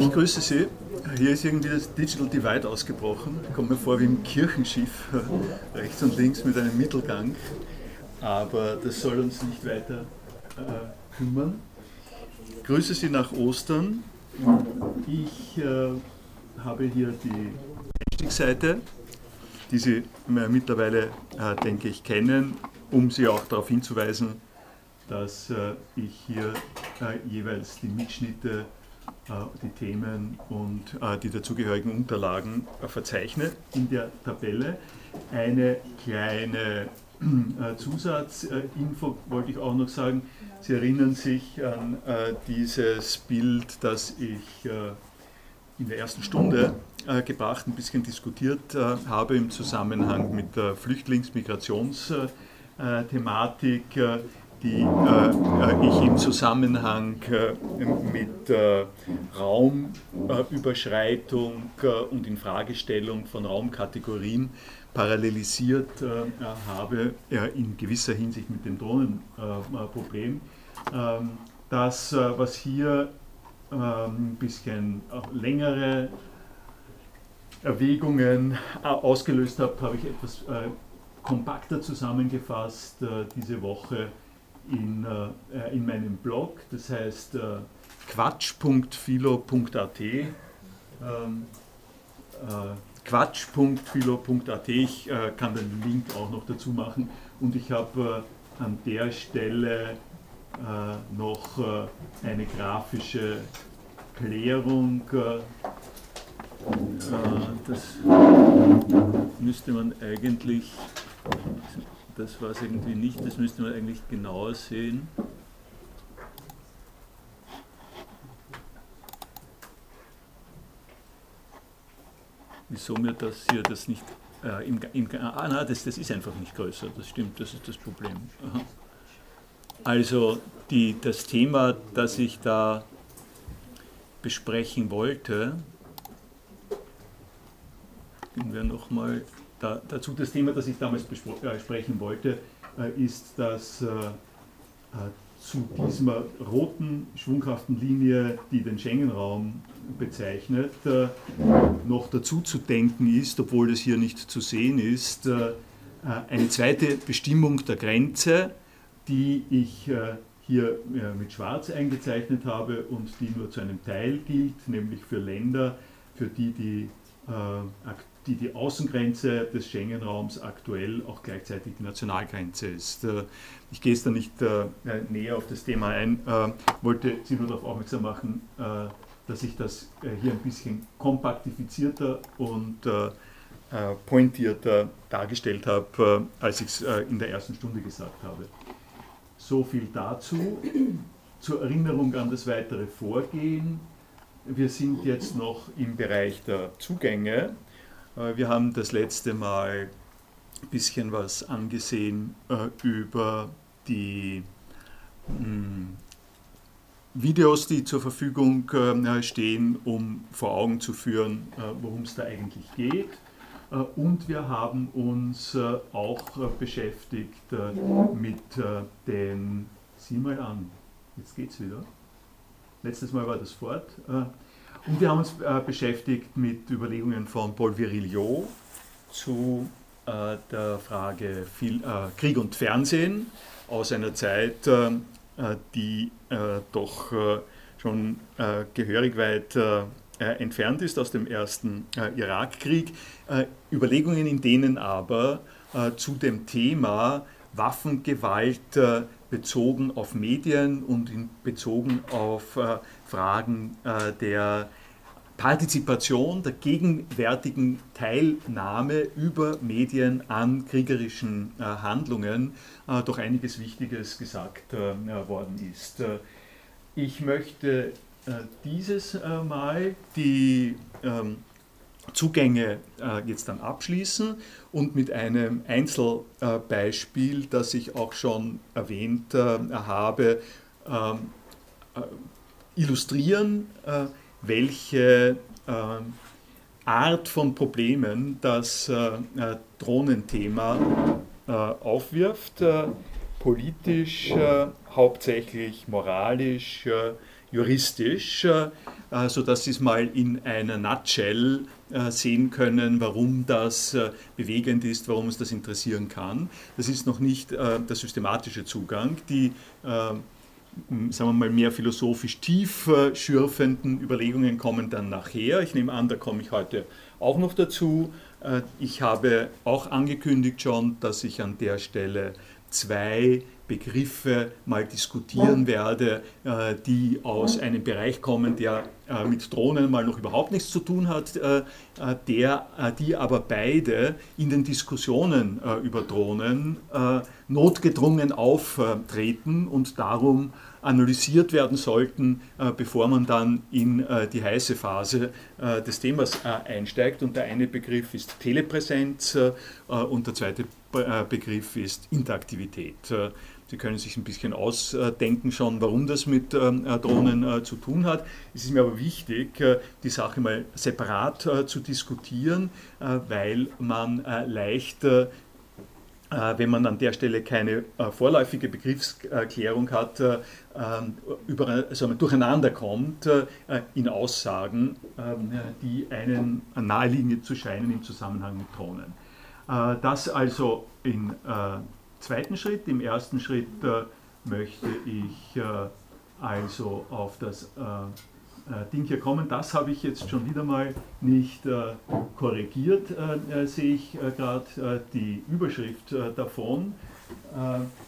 Ich grüße Sie. Hier ist irgendwie das Digital Divide ausgebrochen. Kommt mir vor wie im Kirchenschiff, rechts und links mit einem Mittelgang. Aber das soll uns nicht weiter äh, kümmern. Ich grüße Sie nach Ostern. Ich äh, habe hier die Einstiegsseite, die Sie mittlerweile, äh, denke ich, kennen, um Sie auch darauf hinzuweisen, dass äh, ich hier äh, jeweils die Mitschnitte die Themen und äh, die dazugehörigen Unterlagen äh, verzeichnet in der Tabelle. Eine kleine Zusatzinfo wollte ich auch noch sagen. Sie erinnern sich an dieses Bild, das ich in der ersten Stunde gebracht, ein bisschen diskutiert habe im Zusammenhang mit der Flüchtlingsmigrationsthematik die äh, ich im Zusammenhang äh, mit äh, Raumüberschreitung äh, und Infragestellung von Raumkategorien parallelisiert äh, habe, in gewisser Hinsicht mit dem Drohnenproblem. Ähm, das, äh, was hier ähm, ein bisschen längere Erwägungen ausgelöst hat, habe ich etwas kompakter zusammengefasst diese Woche in, äh, in meinem Blog, das heißt äh, quatsch.philo.at. Ähm, äh, quatsch.philo.at, ich äh, kann den Link auch noch dazu machen und ich habe äh, an der Stelle äh, noch äh, eine grafische Klärung. das müsste man eigentlich das war es irgendwie nicht, das müsste man eigentlich genauer sehen. Wieso mir das hier das nicht äh, im, im, ah, na, das, das ist einfach nicht größer, das stimmt, das ist das Problem. Also die, das Thema, das ich da besprechen wollte, gehen wir nochmal da, dazu das Thema, das ich damals besprechen äh, wollte, äh, ist, dass äh, zu dieser roten, schwunghaften Linie, die den Schengen-Raum bezeichnet, noch dazu zu denken ist, obwohl das hier nicht zu sehen ist, eine zweite Bestimmung der Grenze, die ich hier mit Schwarz eingezeichnet habe und die nur zu einem Teil gilt, nämlich für Länder, für die die die die Außengrenze des Schengen-Raums aktuell auch gleichzeitig die Nationalgrenze ist. Äh, ich gehe jetzt da nicht äh, näher auf das Thema ein, äh, wollte Sie nur darauf aufmerksam machen, dass ich das hier ein bisschen kompaktifizierter und pointierter dargestellt habe, als ich es in der ersten Stunde gesagt habe. So viel dazu. Zur Erinnerung an das weitere Vorgehen. Wir sind jetzt noch im Bereich der Zugänge. Äh, wir haben das letzte Mal ein bisschen was angesehen äh, über die hm, Videos, die zur Verfügung äh, stehen, um vor Augen zu führen, worum es da eigentlich geht. Und wir haben uns auch beschäftigt mit den, sieh mal an, jetzt geht's wieder. Letztes Mal war das fort. Und wir haben uns äh, beschäftigt mit Überlegungen von Paul Virilio zu äh, der Frage äh, Krieg und Fernsehen aus einer Zeit, äh, äh, die äh, doch schon gehörig weit entfernt ist aus dem ersten Irakkrieg. Überlegungen, in denen aber zu dem Thema Waffengewalt bezogen auf Medien und in, bezogen auf Fragen äh, der Partizipation, der gegenwärtigen Teilnahme über Medien an kriegerischen äh, Handlungen äh, doch einiges Wichtiges gesagt worden ist. Ich möchte dieses Mal die ähm, Zugänge jetzt dann abschließen und mit einem Einzelbeispiel, das ich auch schon erwähnt habe, ähm, illustrieren, äh, welche äh, Art von Problemen das äh, Drohnenthema aufwirft, politisch, hauptsächlich moralisch, juristisch, sodass Sie es mal in einer Nutshell sehen können, warum das bewegend ist, warum es das interessieren kann. Das ist noch nicht der systematische Zugang. Die sagen wir mal, mehr philosophisch tief schürfenden Überlegungen kommen dann nachher. Ich nehme an, da komme ich heute auch noch dazu. Ich habe auch angekündigt schon, dass ich an der Stelle zwei Begriffe mal diskutieren werde, äh, die aus einem Bereich kommen, der äh, mit Drohnen mal noch überhaupt nichts zu tun hat, äh, der, die aber beide in den Diskussionen über Drohnen notgedrungen auftreten und darum analysiert werden sollten, bevor man dann in die heiße Phase des Themas einsteigt. Und der eine Begriff ist Telepräsenz und der zweite Begriff ist Interaktivität. Sie können sich ein bisschen ausdenken schon, warum das mit ähm, äh, Drohnen äh, zu tun hat. Es ist mir aber wichtig, äh, die Sache mal separat zu diskutieren, weil man leicht wenn man an der Stelle keine vorläufige Begriffsklärung hat, ähm, über, also durcheinander kommt in Aussagen, ähm, die einen naheliegend zu scheinen im Zusammenhang mit Drohnen. Das also in zweiten Schritt. Im ersten Schritt äh, möchte ich äh, also auf das äh, Ding hier kommen. Das habe ich jetzt schon wieder mal nicht korrigiert, sehe ich gerade die Überschrift davon.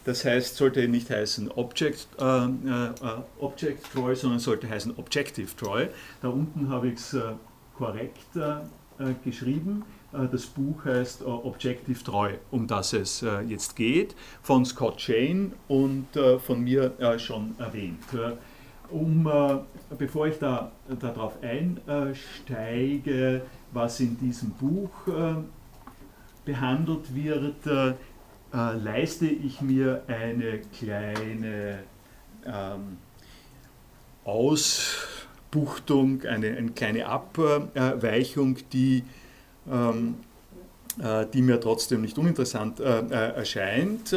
Das heißt, sollte nicht heißen Object, äh, Object Troy, sondern sollte heißen Objective Troy. Da unten habe ich es korrekt geschrieben. Äh, das Buch heißt äh, Objective Treu, um das es äh, jetzt geht, von Scott Shane und von mir schon erwähnt. Um, bevor ich da, darauf einsteige, was in diesem Buch behandelt wird, leiste ich mir eine kleine ähm, Ausbuchtung, eine, eine kleine Abweichung, die ähm, äh, die mir trotzdem nicht uninteressant äh, äh, erscheint.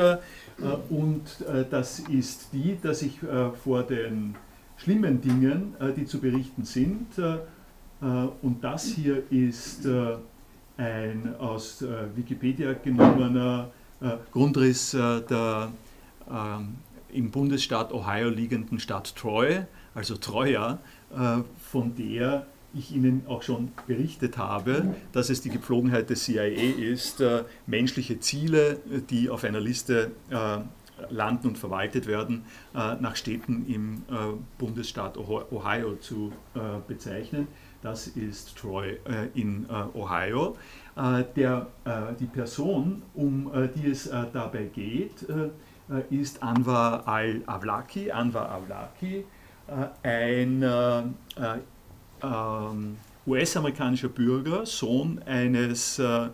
und das ist die, dass ich vor den schlimmen Dingen, die zu berichten sind, und das hier ist ein aus Wikipedia genommener Grundriss der im Bundesstaat Ohio liegenden Stadt Troy, also Troja, von der ich Ihnen auch schon berichtet habe, dass es die Gepflogenheit des CIA ist, äh, menschliche Ziele, die auf einer Liste äh, landen und verwaltet werden, äh, nach Städten im Bundesstaat Ohio zu bezeichnen. Das ist Troy in Ohio. Der, die Person, um die es dabei geht, ist Anwar al-Awlaki. Anwar Awlaki, ein ähm, US-amerikanischer Bürger, Sohn eines äh,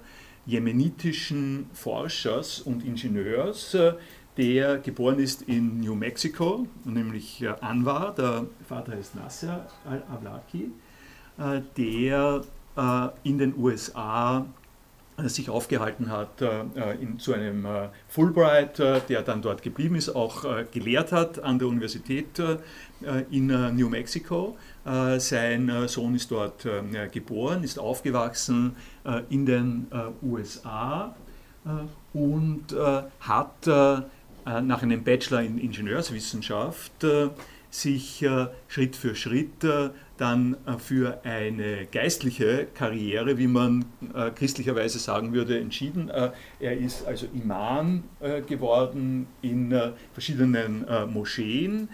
jemenitischen Forschers und Ingenieurs, äh, der geboren ist in New Mexico, nämlich äh, Anwar, der Vater ist Nasser al-Awlaki, äh, der äh, in den USA sich aufgehalten hat in, zu einem Fulbright, der dann dort geblieben ist, auch gelehrt hat an der Universität in New Mexico. Äh, sein äh, Sohn ist dort äh, geboren, ist aufgewachsen in den USA und hat nach einem Bachelor in Ingenieurswissenschaft sich Schritt für Schritt dann für eine geistliche Karriere, wie man christlicherweise sagen würde, entschieden. Er ist also Imam geworden in verschiedenen Moscheen.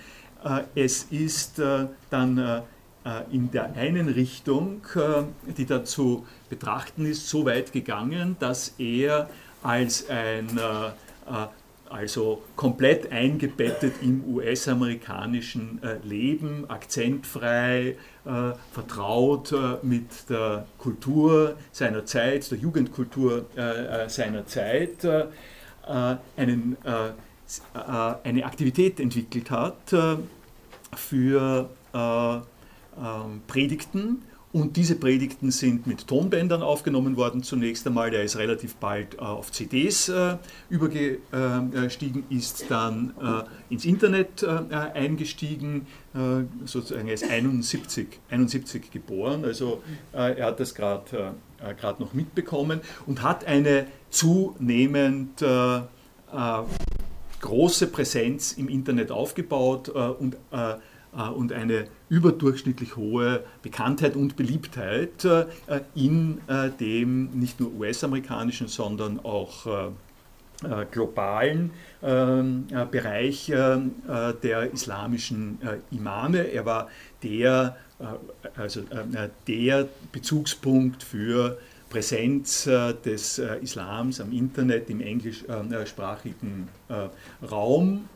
Es ist dann äh, in der einen Richtung, äh, die da zu betrachten ist, so weit gegangen, dass er als ein äh, also komplett eingebettet im US-amerikanischen Leben, akzentfrei, vertraut mit der Kultur seiner Zeit, der Jugendkultur seiner Zeit, einen, eine Aktivität entwickelt hat für ähm, Predigten und diese Predigten sind mit Tonbändern aufgenommen worden zunächst einmal. Er ist relativ bald auf CDs übergestiegen, ist dann ins Internet eingestiegen, sozusagen er ist 71, 71 geboren, also er hat das gerade noch mitbekommen und hat eine zunehmend große Präsenz im Internet aufgebaut äh, und, äh, äh, und eine überdurchschnittlich hohe Bekanntheit und Beliebtheit äh, in äh, dem nicht nur US-amerikanischen, sondern auch äh, globalen ähm, Bereich der islamischen Imame. Er war der, also, der Bezugspunkt für Präsenz äh, des äh, Islams am Internet im englischsprachigen äh, Raum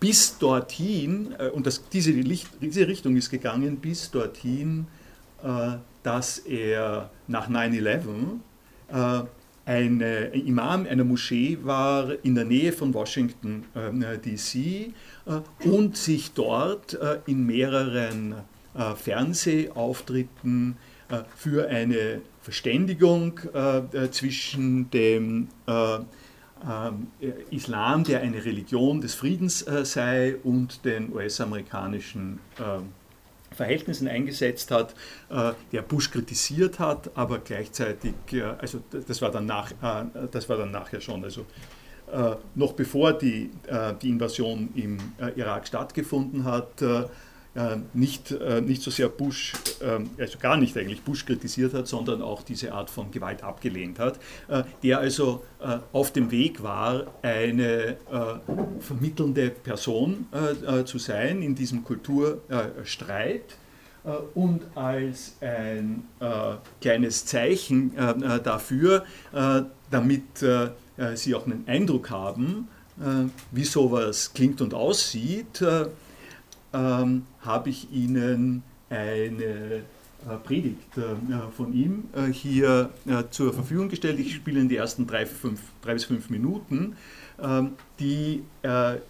bis dorthin, und das, diese, diese, Richtung ist gegangen, bis dorthin, dass er nach 9-11 ein Imam einer Moschee war in der Nähe von Washington DC und sich dort in mehreren Fernsehauftritten äh, für eine Verständigung äh, äh, zwischen dem Islam, der eine Religion des Friedens sei, und den US-amerikanischen Verhältnissen eingesetzt hat, der Bush kritisiert hat, aber gleichzeitig, also das war dann, nach, das war dann nachher schon, also noch bevor die, die Invasion im Irak stattgefunden hat, äh, nicht, äh, nicht so sehr Bush, ähm, also gar nicht eigentlich Bush kritisiert hat, sondern auch diese Art von Gewalt abgelehnt hat, äh, der also auf dem Weg war, eine vermittelnde Person zu sein in diesem Kulturstreit und als ein kleines Zeichen dafür, damit Sie auch einen Eindruck haben, wie sowas klingt und aussieht, ähm, habe ich Ihnen eine äh, Predigt äh, von ihm äh, hier zur Verfügung gestellt. Ich spiele in die ersten drei, fünf, drei bis fünf Minuten. Ähm, die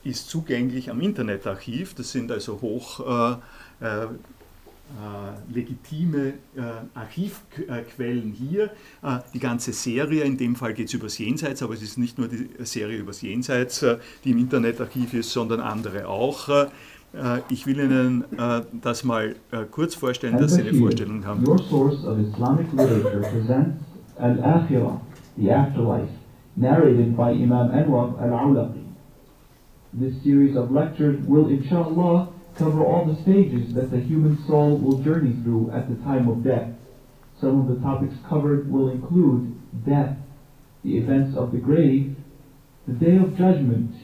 ist zugänglich am Internetarchiv. Das sind also hoch äh, legitime Archivquellen hier. die ganze Serie, in dem Fall geht es übers Jenseits, aber es ist nicht nur die Serie übers Jenseits, die im Internetarchiv ist, sondern andere auch. Äh, ich will Ihnen äh, das mal äh, kurz vorstellen, dass Sie eine Vorstellung haben. Your source of Islamic literature presents Al-Akhirah, the afterlife, narrated by Imam Anwar al-Awlaqi. This series of lectures will, inshallah, cover all the stages that the human soul will journey through at the time of death. Some of the topics covered will include death, the events of the grave, the day of judgment,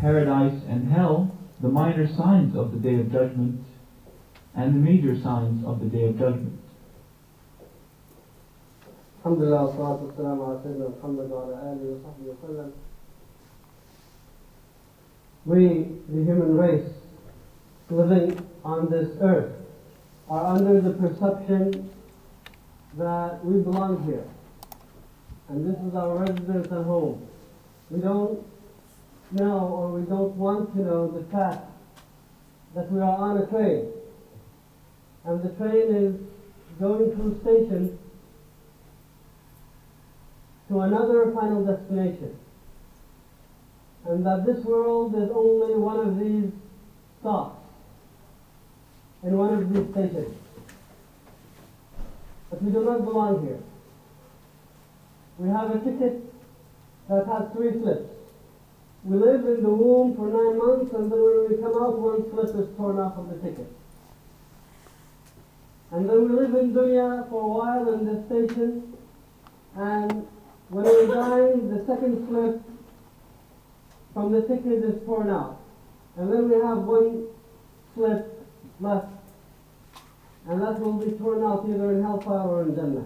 paradise and hell, the minor signs of the Day of Judgment and the major signs of the Day of Judgment. We, the human race, living on this earth, are under the perception that we belong here. And this is our residence and home. We don't know or we don't want to know the fact that we are on a train and the train is going through stations to another final destination and that this world is only one of these stops in one of these stations. But we do not belong here. We have a ticket that has three slips. We live in the womb for nine months, and then when we come out, one slip is torn off of the ticket. And then we live in dunya for a while in this station, and when we die, the second slip from the ticket is torn out. And then we have one slip left, and that will be torn out either in hellfire or in Jannah.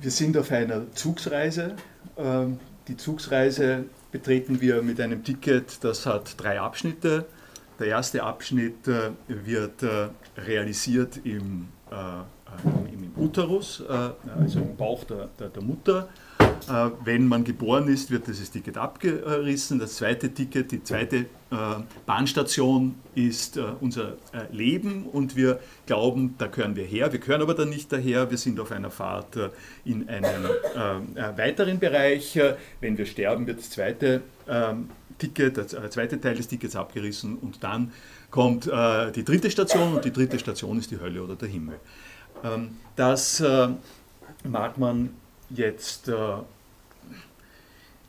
Wir sind auf einer Zugsreise. Ähm, die Zugsreise betreten wir mit einem Ticket, das hat drei Abschnitte. Der erste Abschnitt äh, wird äh, realisiert im, äh, im, im Uterus, also im Bauch der, der, der Mutter. Äh, wenn man geboren ist, wird dieses Ticket abgerissen. Das zweite Ticket, die zweite äh, Bahnstation ist äh, unser Leben und wir glauben, da gehören wir her. Wir gehören aber dann nicht daher. Wir sind auf einer Fahrt in einen weiteren Bereich. Wenn wir sterben, wird das zweite ähm, Ticket, der zweite Teil des Tickets abgerissen und dann kommt die dritte Station und die dritte Station ist die Hölle oder der Himmel. Ähm, das mag man jetzt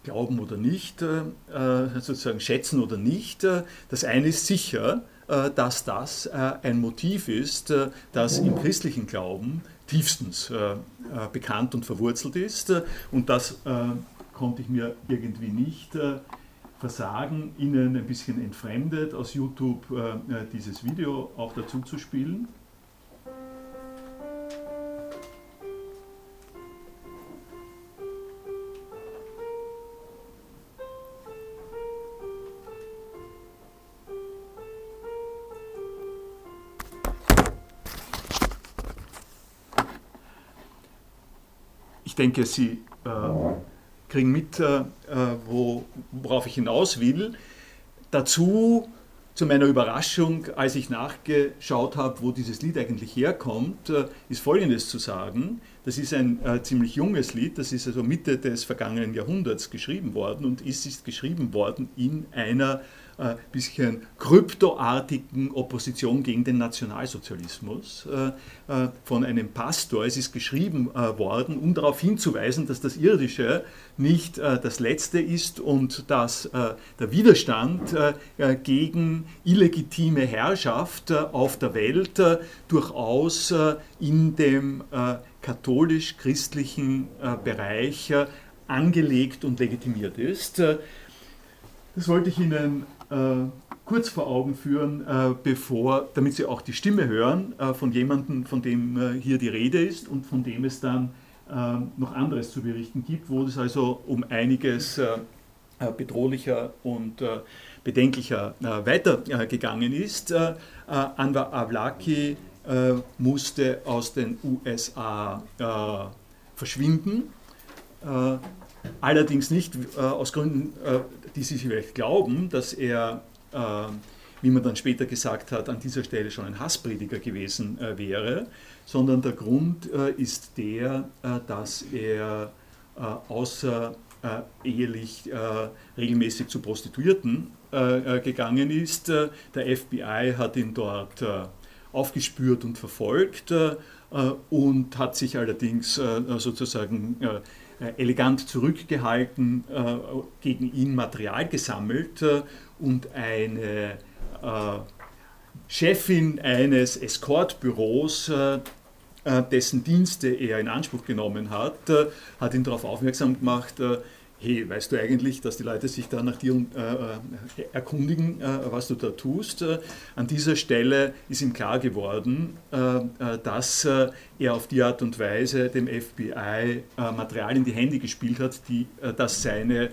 glauben oder nicht, äh, äh, sozusagen schätzen oder nicht. Äh, das eine ist sicher, dass das ein Motiv ist, das im christlichen Glauben tiefstens bekannt und verwurzelt ist. Und das konnte ich mir irgendwie nicht versagen, Ihnen ein bisschen entfremdet aus YouTube dieses Video auch dazu zu spielen. Denke, Sie äh, kriegen mit, äh, wo, worauf ich hinaus will. Dazu, zu meiner Überraschung, als ich nachgeschaut habe, wo dieses Lied eigentlich herkommt, äh, ist Folgendes zu sagen. Das ist ein äh, ziemlich junges Lied, das ist also Mitte des vergangenen Jahrhunderts geschrieben worden und ist, ist geschrieben worden in einer äh, bisschen kryptoartigen Opposition gegen den Nationalsozialismus äh, äh, von einem Pastor. Es ist geschrieben worden, um darauf hinzuweisen, dass das Irdische nicht das Letzte ist und dass der Widerstand gegen illegitime Herrschaft auf der Welt durchaus in dem katholisch-christlichen Bereich angelegt und legitimiert ist. Das wollte ich Ihnen äh, kurz vor Augen führen, äh, bevor, damit Sie auch die Stimme hören äh, von jemandem, von dem hier die Rede ist und von dem es dann noch anderes zu berichten gibt, wo es also um einiges bedrohlicher und bedenklicher weitergegangen ist. Anwar Avlaki musste aus den USA verschwinden. Allerdings nicht aus Gründen die Sie vielleicht glauben, dass er, äh, wie man dann später gesagt hat, an dieser Stelle schon ein Hassprediger gewesen äh, wäre, sondern der Grund äh, ist der, äh, dass er äh, außer ehelich regelmäßig zu Prostituierten gegangen ist. der FBI hat ihn dort aufgespürt und verfolgt und hat sich allerdings sozusagen äh, elegant zurückgehalten, äh, gegen ihn Material gesammelt äh, und eine Chefin eines Escortbüros, dessen Dienste er in Anspruch genommen hat, hat ihn darauf aufmerksam gemacht, hey, weißt du eigentlich, dass die Leute sich da nach dir äh, erkundigen, äh, was du da tust? Äh, an dieser Stelle ist ihm klar geworden, äh, äh, dass äh, er auf die Art und Weise dem FBI Material in die Hände gespielt hat, die, das seine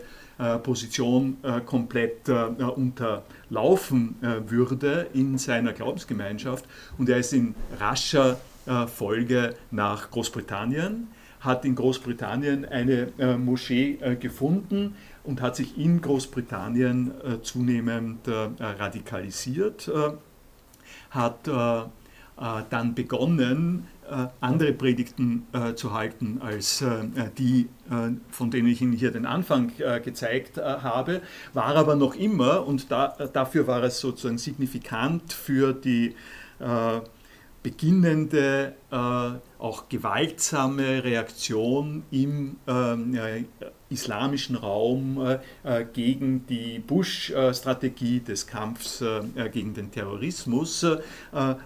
Position komplett unterlaufen würde in seiner Glaubensgemeinschaft. Und er ist in rascher Folge nach Großbritannien hat in Großbritannien eine äh, Moschee äh, gefunden und hat sich in Großbritannien äh, zunehmend äh, radikalisiert, äh, hat äh, dann begonnen, andere Predigten zu halten als die, von denen ich Ihnen hier den Anfang gezeigt habe, war aber noch immer, und da, dafür war es sozusagen signifikant für die beginnende, äh, auch gewaltsame Reaktion im äh, islamischen Raum äh, äh, gegen die Bush-Strategie des Kampfs gegen den Terrorismus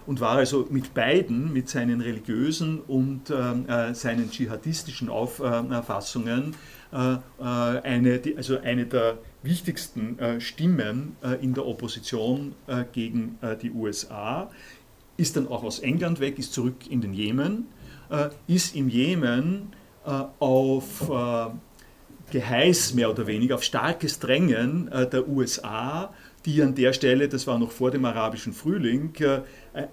und war also mit beiden, mit seinen religiösen und seinen dschihadistischen Auffassungen eine, also eine der wichtigsten Stimmen in der Opposition gegen die USA ist dann auch aus England weg, ist zurück in den Jemen, äh, ist im Jemen äh, auf äh, Geheiß mehr oder weniger, auf starkes Drängen der USA, die an der Stelle, das war noch vor dem arabischen Frühling,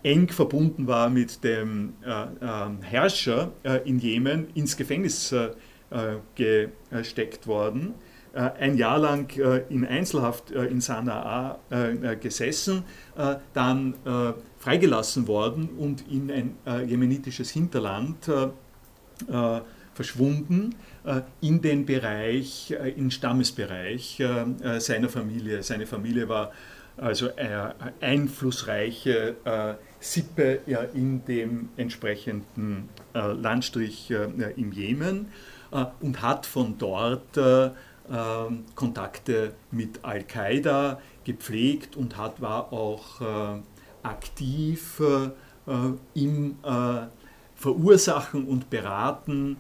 eng verbunden war mit dem äh, Herrscher in Jemen, ins Gefängnis gesteckt worden. Ein Jahr lang in Einzelhaft in Sanaa gesessen, dann freigelassen worden und in ein jemenitisches Hinterland verschwunden in den Bereich, in Stammesbereich seiner Familie. Seine Familie war also eine einflussreiche äh, Sippe in dem entsprechenden äh, Landstrich äh, im Jemen äh, und hat von dort äh, ähm, Kontakte mit Al-Qaida gepflegt und hat, war auch äh, aktiv im Verursachen und Beraten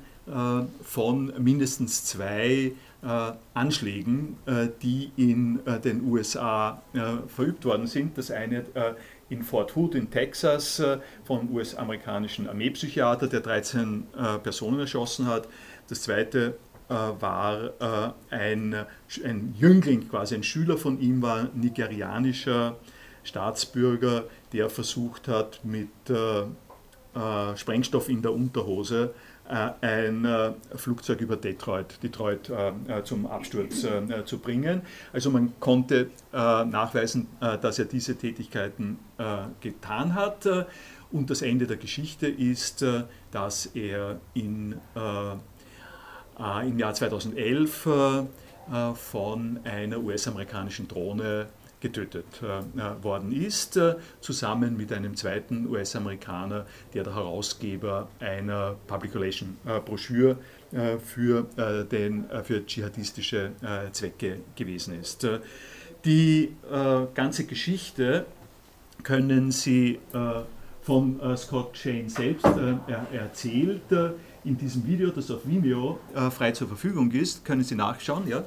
von mindestens zwei äh, Anschlägen, äh, die in äh, den USA verübt worden sind. Das eine in Fort Hood in Texas vom US-amerikanischen Armeepsychiater, der 13 Personen erschossen hat. Das zweite war ein, ein Jüngling, quasi ein Schüler von ihm, war nigerianischer Staatsbürger, der versucht hat, mit Sprengstoff in der Unterhose äh, ein äh, Flugzeug über Detroit, Detroit äh, zum Absturz zu bringen. Also man konnte nachweisen, dass er diese Tätigkeiten getan hat. Und das Ende der Geschichte ist, dass er in, im Jahr 2011 von einer US-amerikanischen Drohne getötet äh, worden ist, äh, zusammen mit einem zweiten US-Amerikaner, der der Herausgeber einer Public Relation äh, Broschüre äh, für, äh, den, äh, für dschihadistische Zwecke gewesen ist. Die ganze Geschichte können Sie von Scott Shane selbst erzählt. In diesem Video, das auf Vimeo frei zur Verfügung ist, können Sie nachschauen. Ja?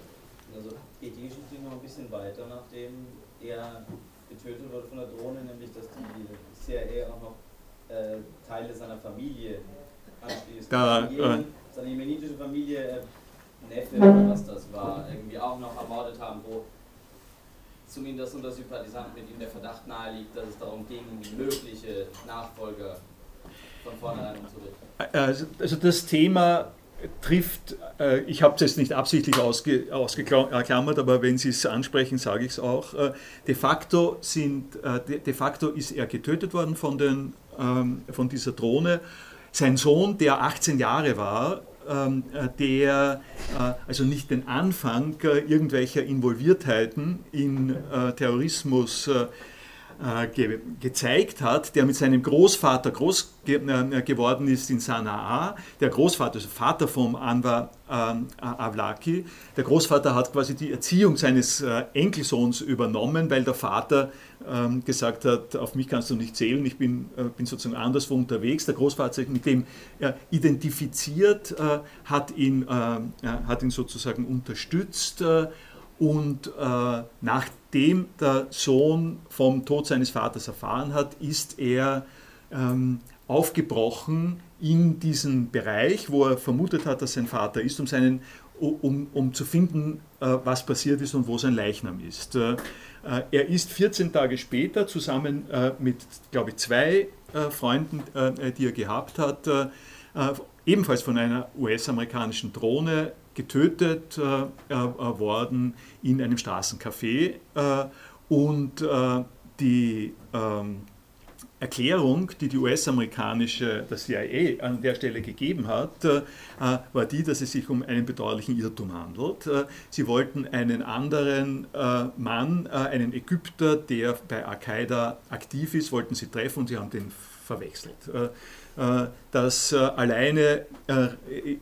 Also geht die Geschichte noch ein bisschen weiter, nachdem er getötet wurde von der Drohne, nämlich dass die CIA auch noch äh, Teile seiner Familie anschließt. Da, äh, seine jemenitische Familie, äh, Neffe oder was das war, irgendwie auch noch ermordet haben, wo zumindest unter Sympathisanten mit ihm der Verdacht naheliegt, dass es darum ging, mögliche Nachfolger umzurichten. Also, also das Thema trifft, äh, ich habe es jetzt nicht absichtlich ausge, ausgeklammert, aber wenn Sie es ansprechen, sage ich es auch. Äh, de, facto sind, äh, de, facto ist er getötet worden von, den, ähm, von dieser Drohne. Sein Sohn, der 18 Jahre war, ähm, der also nicht den Anfang irgendwelcher Involviertheiten in Terrorismus äh, ge gezeigt hat, der mit seinem Großvater groß ge äh, geworden ist in Sanaa. Der Großvater, also Vater vom Anwar ähm, Avlaki, der Großvater hat quasi die Erziehung seines äh, Enkelsohns übernommen, weil der Vater ähm, gesagt hat, auf mich kannst du nicht zählen, ich bin, äh, bin sozusagen anderswo unterwegs. Der Großvater sich mit dem äh, identifiziert, äh, hat, ihn, hat ihn sozusagen unterstützt und äh, nachdem der Sohn vom Tod seines Vaters erfahren hat, ist er ähm, aufgebrochen in diesen Bereich, wo er vermutet hat, dass sein Vater ist, um, seinen, um, um zu finden, äh, was passiert ist und wo sein Leichnam ist. Äh, er ist 14 Tage später zusammen äh, mit, glaube ich, zwei äh, Freunden, äh, die er gehabt hat, ebenfalls von einer US-amerikanischen Drohne getötet äh, äh, worden in einem Straßencafé. Äh, und äh, die ähm, Erklärung, die die US-amerikanische, CIA an der Stelle gegeben hat, äh, war die, dass es sich um einen bedauerlichen Irrtum handelt. Äh, sie wollten einen anderen Mann, einen Ägypter, der bei Al-Qaida aktiv ist, wollten sie treffen und sie haben den verwechselt. Äh, das äh, alleine äh,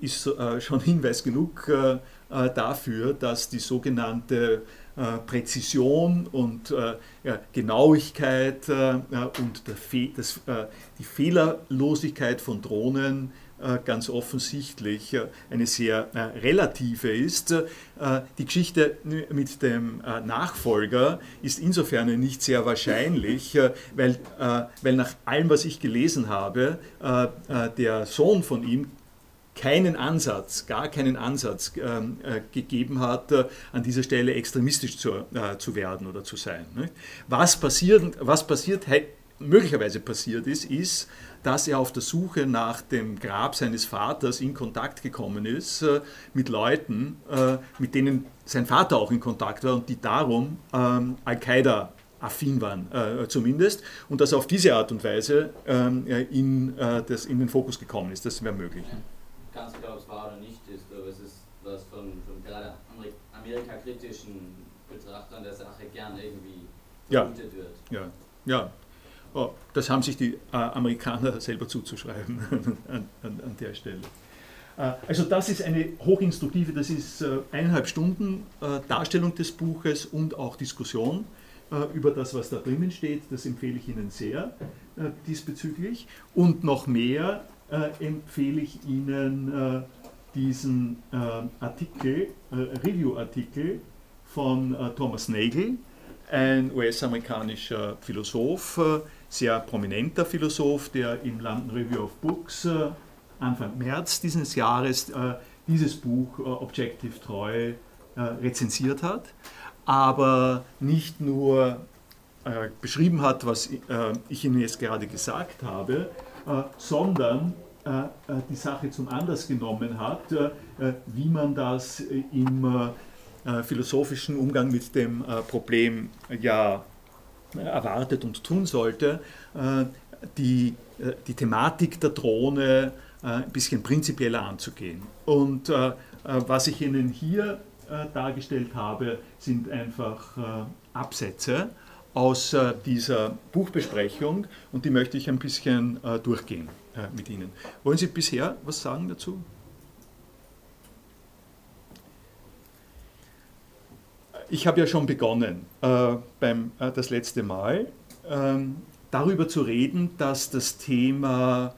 ist schon Hinweis genug dafür, dass die sogenannte Präzision und Genauigkeit und die Fehlerlosigkeit von Drohnen ganz offensichtlich äh, eine sehr äh, relative ist. Die Geschichte mit dem Nachfolger ist insofern nicht sehr wahrscheinlich, weil, weil nach allem, was ich gelesen habe, der Sohn von ihm keinen Ansatz, gar keinen Ansatz äh, gegeben hat, äh, an dieser Stelle extremistisch zu, äh, zu werden oder zu sein. Was passiert, was passiert möglicherweise passiert ist, ist, dass er auf der Suche nach dem Grab seines Vaters in Kontakt gekommen ist äh, mit Leuten, äh, mit denen sein Vater auch in Kontakt war und die darum ähm, Al-Qaida affin waren, äh, zumindest, und dass er auf diese Art und Weise ähm, in, äh, das, in den Fokus gekommen ist. Das wäre möglich. Ganz klar, ob es wahr oder nicht ist, aber es ist was von, von gerade Amerika-kritischen Betrachtern der Sache gern irgendwie vermutet ja. wird. Ja, ja. Oh, das haben sich die äh, Amerikaner selber zuzuschreiben an, an, an, der Stelle. Äh, also das ist eine hochinstruktive, das ist äh, eineinhalb Stunden äh, Darstellung des Buches und auch Diskussion äh, über das, was da drinnen steht. Das empfehle ich Ihnen sehr äh, diesbezüglich. Und noch mehr empfehle ich Ihnen diesen Artikel, Review-Artikel von Thomas Nagel, ein US-amerikanischer Philosoph, sehr prominenter Philosoph, der im London Review of Books äh, Anfang März dieses Jahres äh, dieses Buch äh, Objective Treu rezensiert hat, aber nicht nur beschrieben hat, was ich Ihnen jetzt gerade gesagt habe, sondern die Sache zum Anlass genommen hat, wie man das im philosophischen Umgang mit dem Problem ja erwartet und tun sollte, äh, die, äh, die Thematik der Drohne äh, ein bisschen prinzipieller anzugehen. Und was ich Ihnen hier dargestellt habe, sind einfach Absätze aus dieser Buchbesprechung und die möchte ich ein bisschen durchgehen mit Ihnen. Wollen Sie bisher was sagen dazu? Ich habe ja schon begonnen, äh, beim, äh, das letzte Mal, ähm, darüber zu reden, dass das Thema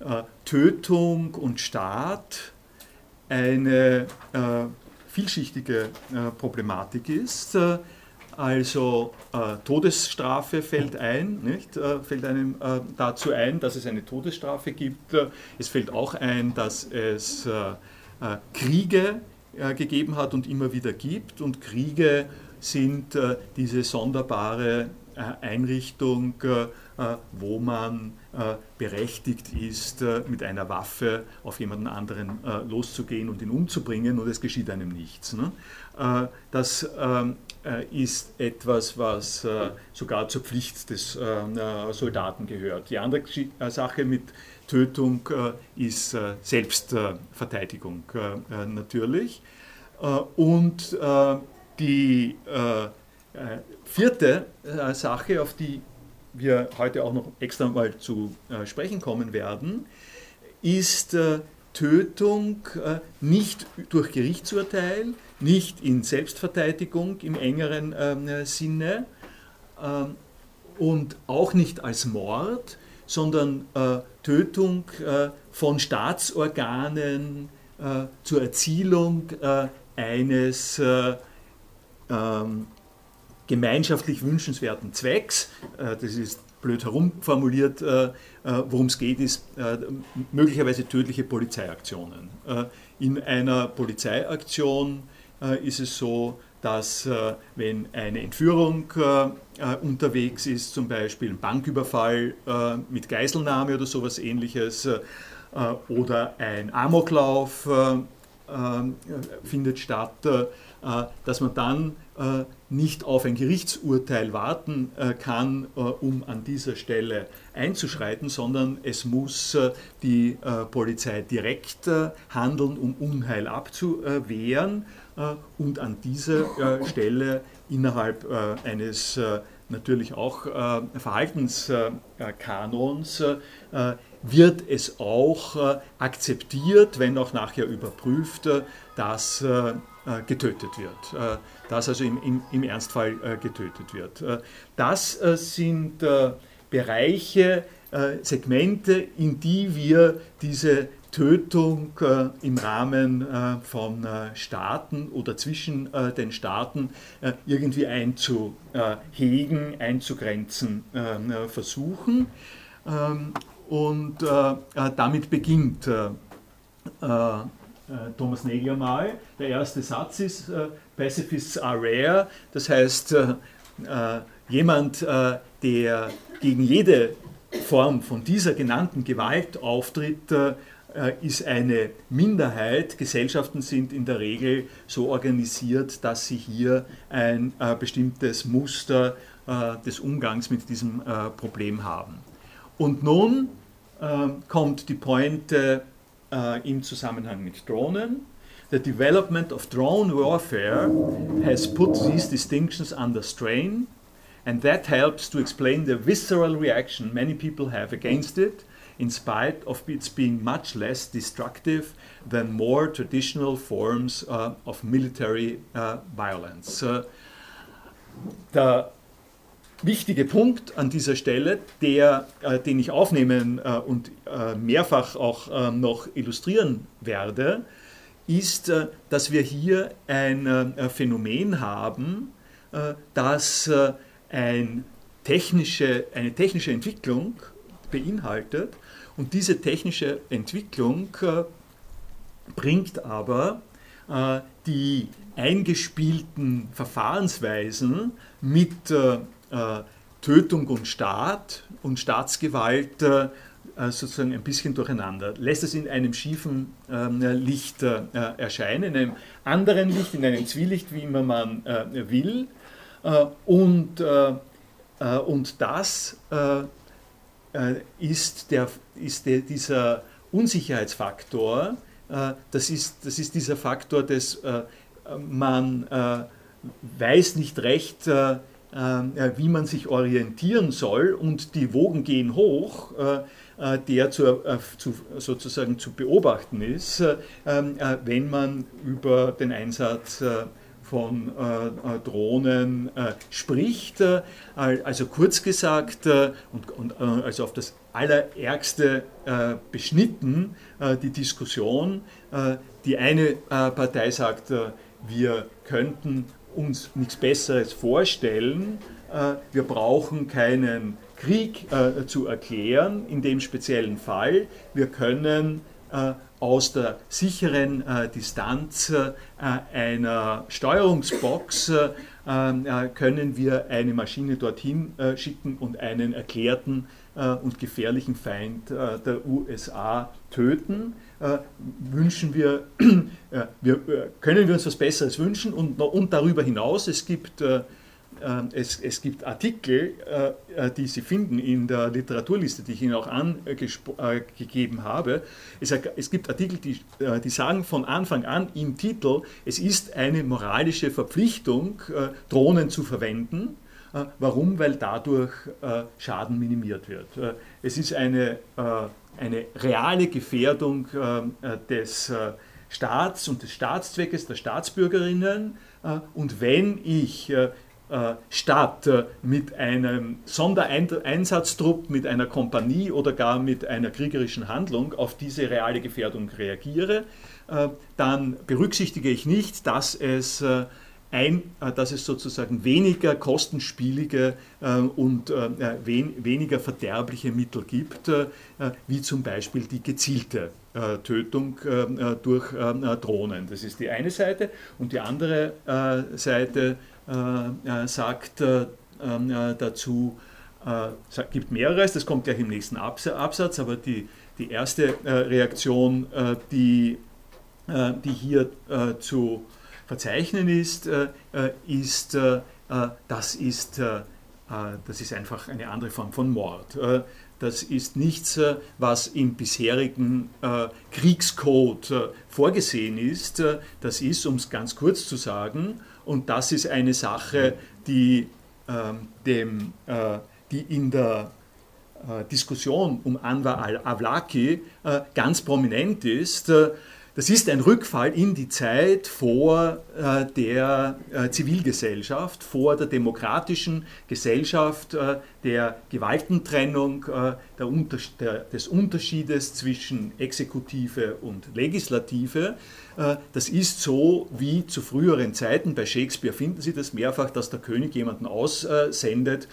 äh, Tötung und Staat eine äh, vielschichtige äh, Problematik ist. Äh, also Todesstrafe fällt ein, nicht? fällt einem dazu ein, dass es eine Todesstrafe gibt. es fällt auch ein, dass es Kriege äh, gegeben hat und immer wieder gibt. Und Kriege sind äh, diese sonderbare äh, Einrichtung, wo man berechtigt ist, mit einer Waffe auf jemanden anderen loszugehen und ihn umzubringen und es geschieht einem nichts. Ne? Das ähm, ist etwas, was sogar zur Pflicht des Soldaten gehört. Die andere Sache mit Tötung äh, ist äh, Selbstverteidigung äh, natürlich. und die vierte Sache, auf die wir heute auch noch extra mal zu sprechen kommen werden, ist Tötung nicht durch Gerichtsurteil, nicht in Selbstverteidigung im engeren Sinne ähm, und auch nicht als Mord, sondern äh, Tötung äh, von Staatsorganen äh, zur Erzielung äh, eines äh, ähm, gemeinschaftlich wünschenswerten Zwecks. Das ist blöd herumformuliert, worum es geht, ist möglicherweise tödliche Polizeiaktionen. in einer Polizeiaktion ist es so, dass äh, wenn eine Entführung äh, äh, unterwegs ist, zum Beispiel ein Banküberfall mit Geiselnahme oder sowas ähnliches, oder ein Amoklauf findet statt, dass man dann nicht auf ein Gerichtsurteil warten kann, um an dieser Stelle einzuschreiten, sondern es muss die Polizei direkt handeln, um Unheil abzuwehren und an dieser äh, Stelle innerhalb äh, eines natürlich auch Verhaltenskanons wird es auch akzeptiert, wenn auch nachher überprüft, dass getötet wird, dass also im Ernstfall getötet wird. Das sind Bereiche, Segmente, in die wir diese Tötung äh, im Rahmen äh, von äh, Staaten oder zwischen den Staaten irgendwie einzuhegen, einzugrenzen versuchen. Ähm, und damit beginnt Thomas Nagel mal. Der erste Satz ist, Pacifists are rare, das heißt, jemand, der gegen jede Form von dieser genannten Gewalt auftritt, ist eine Minderheit. Gesellschaften sind in der Regel so organisiert, dass sie hier ein äh, bestimmtes Muster äh, des Umgangs mit diesem äh, Problem haben. Und nun äh, kommt die Pointe im Zusammenhang mit Drohnen. The development of drone warfare has put these distinctions under strain, and that helps to explain the visceral reaction many people have against it, in spite of its being much less destructive than more traditional forms uh, of military uh, violence. Uh, der wichtige Punkt an dieser Stelle, der, äh, den ich aufnehmen äh, und äh, mehrfach auch noch illustrieren werde, ist, äh, dass wir hier ein äh, Phänomen haben, äh, das ein technische, eine technische Entwicklung beinhaltet. Und diese technische Entwicklung bringt aber die eingespielten Verfahrensweisen mit Tötung und Staat und Staatsgewalt äh, sozusagen ein bisschen durcheinander, lässt es in einem schiefen ähm, Licht äh, erscheinen, in einem anderen Licht, in einem Zwielicht, wie immer man äh, will. und, und das ist, der, ist der, dieser Unsicherheitsfaktor, das, ist, das ist dieser Faktor, dass man weiß nicht recht, wie man sich orientieren soll und die Wogen gehen hoch äh, der zu, äh, zu, sozusagen zu beobachten ist, äh, wenn man über den Einsatz von Drohnen spricht. also kurz gesagt und, und also auf das Allerärgste beschnitten die Diskussion. die eine Partei sagt, wir könnten uns nichts Besseres vorstellen, wir brauchen keinen Krieg äh, zu erklären, in dem speziellen Fall. Wir können äh, aus der sicheren äh, Distanz äh, einer Steuerungsbox äh, äh, können wir eine Maschine dorthin schicken und einen erklärten und gefährlichen Feind der USA töten. wünschen wir, wir, können wir uns was Besseres wünschen und, und darüber hinaus, es gibt es, es, gibt Artikel, äh, äh, die Sie finden in der Literaturliste, die ich Ihnen auch angegeben äh, habe. Es, es gibt Artikel, die, die, sagen von Anfang an im Titel, es ist eine moralische Verpflichtung, Drohnen zu verwenden. Warum? Weil dadurch Schaden minimiert wird. Es ist eine, eine reale Gefährdung des Staats und des Staatszweckes der Staatsbürgerinnen. Und wenn ich äh, statt äh, mit einem Sondereinsatztrupp, mit einer Kompanie oder gar mit einer kriegerischen Handlung auf diese reale Gefährdung reagiere, äh, dann berücksichtige ich nicht, dass es ein, dass es sozusagen weniger kostenspielige und weniger verderbliche Mittel gibt, wie zum Beispiel die gezielte Tötung durch Drohnen. Das ist die eine Seite. Und die andere Seite äh, sagt äh, dazu, es äh, gibt mehreres, das kommt gleich im nächsten Absatz, aber die, die erste Reaktion, die, die hier zu verzeichnen ist, ist, das ist, das ist einfach eine andere Form von Mord. Das ist nichts, was im bisherigen Kriegscode vorgesehen ist. Das ist, um es ganz kurz zu sagen, und das ist eine Sache, die, ähm, dem, äh, die in der äh, Diskussion um Anwar al-Awlaki äh, ganz prominent ist. Das ist ein Rückfall in die Zeit vor äh, der äh, Zivilgesellschaft, vor der demokratischen Gesellschaft, äh, der Gewaltentrennung, des Unterschiedes zwischen Exekutive und Legislative. Das ist so wie zu früheren Zeiten. Bei Shakespeare finden Sie das mehrfach, dass der König jemanden aussendet,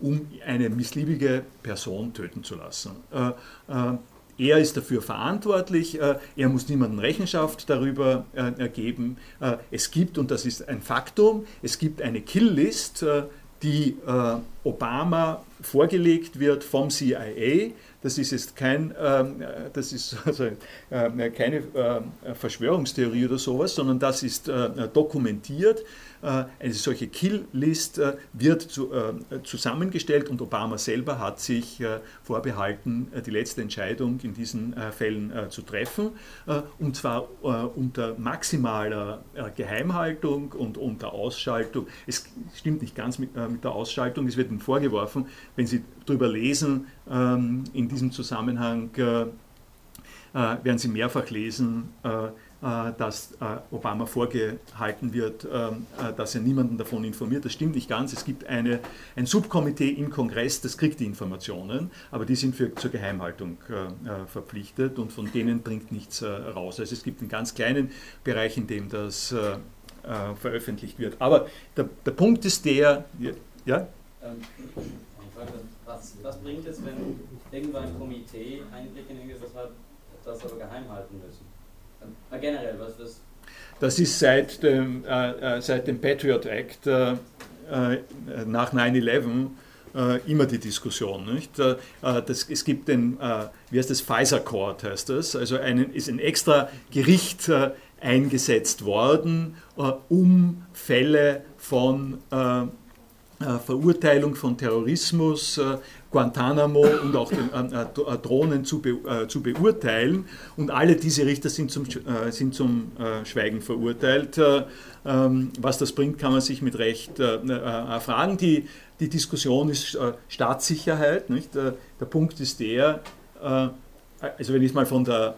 um eine missliebige Person töten zu lassen. Er ist dafür verantwortlich, äh, er muss niemandem Rechenschaft darüber äh, geben. Äh, es gibt, und das ist ein Faktum, es gibt eine Killlist, die Obama vorgelegt wird vom CIA. Das ist jetzt kein, ähm, das ist also, keine Verschwörungstheorie oder sowas, sondern das ist dokumentiert. Äh, eine solche Kill-List äh, wird äh, zusammengestellt und Obama selber hat sich vorbehalten, die letzte Entscheidung in diesen Fällen zu treffen. Und zwar unter maximaler Geheimhaltung und unter Ausschaltung. Es stimmt nicht ganz mit, der Ausschaltung, es wird Ihnen vorgeworfen, wenn Sie darüber lesen, ähm, in diesem Zusammenhang werden Sie mehrfach lesen, dass äh, Obama vorgehalten wird, äh, dass er niemanden davon informiert. Das stimmt nicht ganz. Es gibt eine, ein Subkomitee im Kongress, das kriegt die Informationen, aber die sind für, zur Geheimhaltung verpflichtet und von denen dringt nichts raus. Also es gibt einen ganz kleinen Bereich, in dem das veröffentlicht wird. Aber der, der Punkt ist der, ja? Ähm, was, was bringt es, wenn irgendwann ein Komitee Einblick in irgendwas hat, das aber geheim halten müssen? Äh, generell, was das. Das ist seit dem, äh, äh seit dem Patriot Act äh, äh nach 9-11 äh, immer die Diskussion. Nicht? Das, es gibt den, wie heißt das, Pfizer Court heißt das, also ein, ist ein extra Gericht eingesetzt worden, um Fälle von Verurteilung von Terrorismus, Guantanamo und auch den äh, äh, Drohnen zu, be, äh, zu, beurteilen. Und alle diese Richter sind zum, äh, sind zum Schweigen verurteilt. Äh, ähm, was das bringt, kann man sich mit Recht fragen. Die, die Diskussion ist Staatssicherheit. Nicht? der Punkt ist der, also wenn ich mal von der,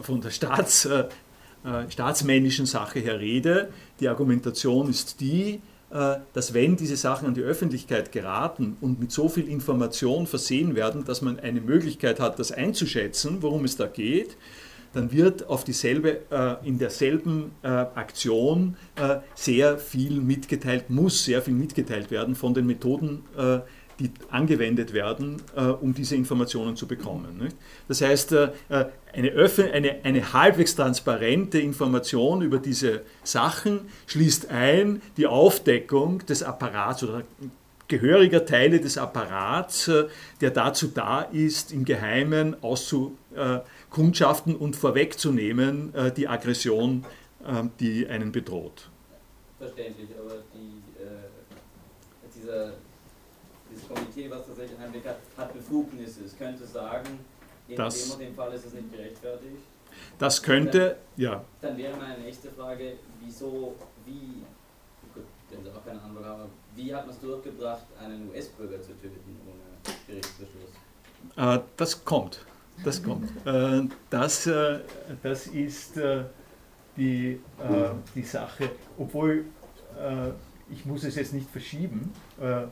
von der Staats, staatsmännischen Sache her rede, die Argumentation ist die, dass wenn diese Sachen an die Öffentlichkeit geraten und mit so viel Information versehen werden, dass man eine Möglichkeit hat, das einzuschätzen, worum es da geht, dann wird auf dieselbe, äh, in derselben äh, Aktion sehr viel mitgeteilt, muss sehr viel mitgeteilt werden von den Methoden, die angewendet werden, äh, um diese Informationen zu bekommen. Das heißt, äh, eine, eine, eine halbwegs transparente Information über diese Sachen schließt ein die Aufdeckung des Apparats oder gehöriger Teile des Apparats, äh, der dazu da ist, im Geheimen auszukundschaften und vorwegzunehmen äh, die Aggression, äh, die einen bedroht. Verständlich, aber die, dieser das Komitee, was tatsächlich Einblick hat, hat Befugnisse. Es könnte sagen, in das, dem und dem Fall ist es nicht gerechtfertigt. Das könnte, dann, ja. Dann wäre meine nächste Frage, wieso, wie, gut, denn Sie auch keine Antwort haben, wie hat man es durchgebracht, einen US-Bürger zu töten ohne Gerichtsbeschluss? Äh, das kommt. Das kommt. Äh, das, äh, das ist äh, die, die Sache, obwohl ich muss es jetzt nicht verschieben, äh,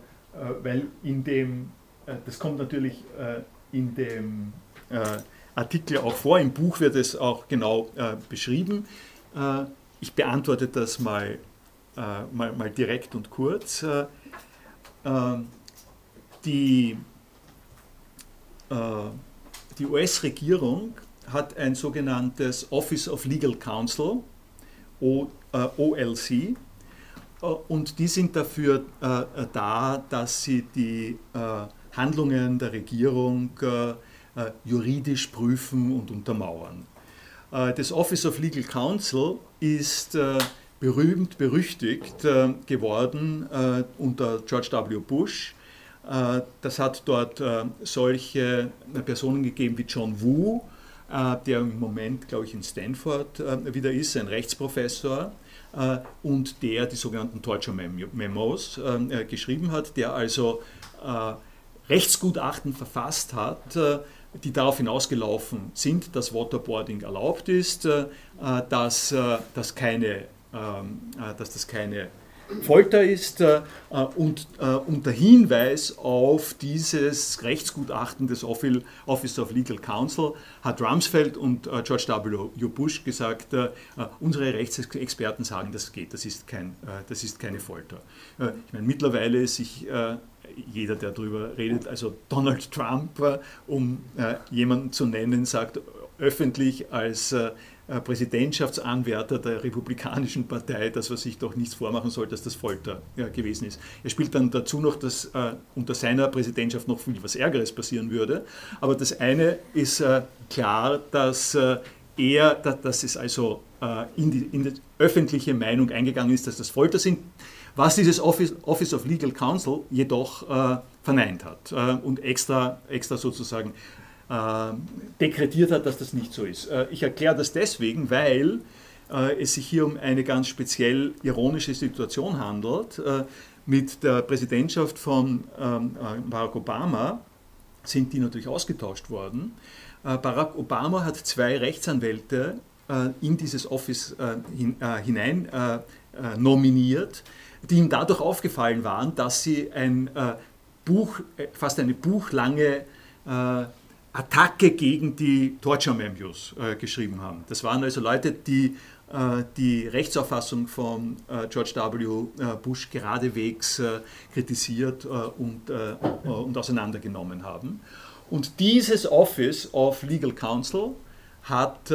weil in dem, äh, das kommt natürlich äh, in dem Artikel auch vor, im Buch wird es auch genau beschrieben. ich beantworte das mal, mal, mal direkt und kurz. die die US-Regierung hat ein sogenanntes Office of Legal Counsel, OLC, äh, und die sind dafür äh, da, dass sie die äh, Handlungen der Regierung juridisch prüfen und untermauern. Das Office of Legal Counsel ist berühmt, berüchtigt geworden unter George W. Bush. Das hat dort solche Personen gegeben wie John Woo, der im Moment, glaube ich, in Stanford wieder ist, ein Rechtsprofessor äh, und der die sogenannten Torture Memos äh, äh, geschrieben hat, der also Rechtsgutachten verfasst hat, die darauf hinausgelaufen sind, dass Waterboarding erlaubt ist, dass, dass, keine, ähm, dass das keine Folter ist äh, und äh, unter Hinweis auf dieses Rechtsgutachten des Office of Legal Counsel hat Rumsfeld und äh, George W. Bush gesagt, äh, äh, unsere Rechtsexperten sagen, das geht, das ist, kein, äh, das ist keine Folter. ich meine, mittlerweile ist sich jeder, der darüber redet, also Donald Trump, um jemanden zu nennen, sagt öffentlich als äh, Präsidentschaftsanwärter der Republikanischen Partei, dass man sich doch nichts vormachen soll, dass das Folter ja, gewesen ist. Er spielt dann dazu noch, dass äh, unter seiner Präsidentschaft noch viel was Ärgeres passieren würde. Aber das eine ist äh, klar, dass äh, er, dass es also äh, in die, in, die, öffentliche Meinung eingegangen ist, dass das Folter sind, was dieses Office, Office of Legal Counsel jedoch äh, verneint hat und extra, extra sozusagen äh, dekretiert hat, dass das nicht so ist. Äh, ich erkläre das deswegen, weil äh, es sich hier um eine ganz speziell ironische Situation handelt. Mit der Präsidentschaft von ähm, Barack Obama sind die natürlich ausgetauscht worden. Barack Obama hat zwei Rechtsanwälte in dieses Office hinein nominiert, die ihm dadurch aufgefallen waren, dass sie ein Buch, fast eine buchlange Attacke gegen die Torture Memoirs äh, geschrieben haben. Das waren also Leute, die äh, die Rechtsauffassung von äh, George W. Äh, Bush geradewegs äh, kritisiert äh, und, und auseinandergenommen haben. Und dieses Office of Legal Counsel hat,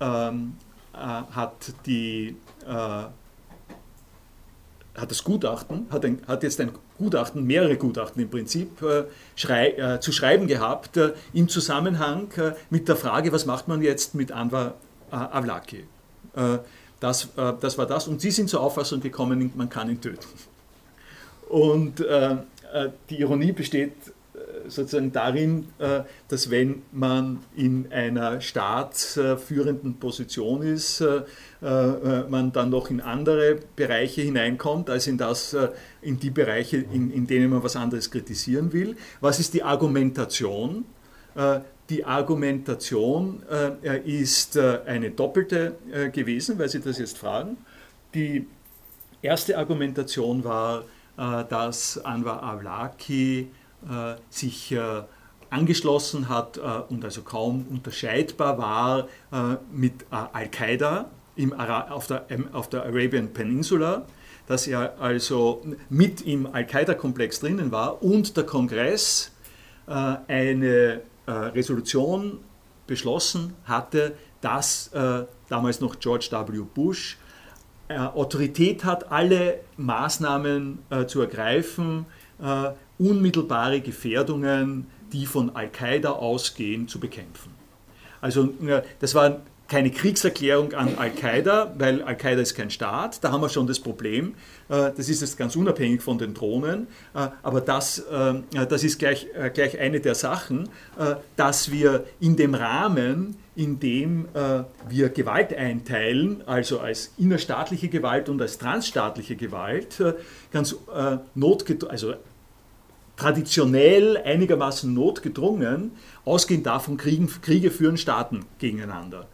ähm, hat die hat das Gutachten, hat, ein, hat, jetzt ein Gutachten, mehrere Gutachten im Prinzip, äh, schrei, äh, zu schreiben gehabt äh, im Zusammenhang äh, mit der Frage, was macht man jetzt mit Anwar äh, Avlaki. Das, das war das. Und Sie sind zur Auffassung gekommen, man kann ihn töten. Und die Ironie besteht sozusagen darin, dass wenn man in einer staatsführenden Position ist, man dann noch in andere Bereiche hineinkommt, als in, das, in die Bereiche, in, in denen man was anderes kritisieren will. Was ist die Argumentation? Die Argumentation ist eine doppelte gewesen, weil Sie das jetzt fragen. Die erste Argumentation war, dass Anwar Avlaki äh, sich äh, angeschlossen hat äh, und also kaum unterscheidbar war mit Al-Qaida auf der, auf der Arabian Peninsula, dass er also mit im Al-Qaida-Komplex drinnen war und der Kongress eine Resolution beschlossen hatte, dass damals noch George W. Bush Autorität hat, alle Maßnahmen zu ergreifen, unmittelbare Gefährdungen, die von Al-Qaida ausgehen, zu bekämpfen. Also das war keine Kriegserklärung an Al-Qaida, weil Al-Qaida ist kein Staat, da haben wir schon das Problem, äh, das ist jetzt ganz unabhängig von den Drohnen, äh, aber das, äh, das ist gleich, gleich eine der Sachen, dass wir in dem Rahmen, in dem wir Gewalt einteilen, also als innerstaatliche Gewalt und als transstaatliche Gewalt, ganz notgedrungen, also traditionell einigermaßen notgedrungen, ausgehend davon Kriege führen Staaten gegeneinander.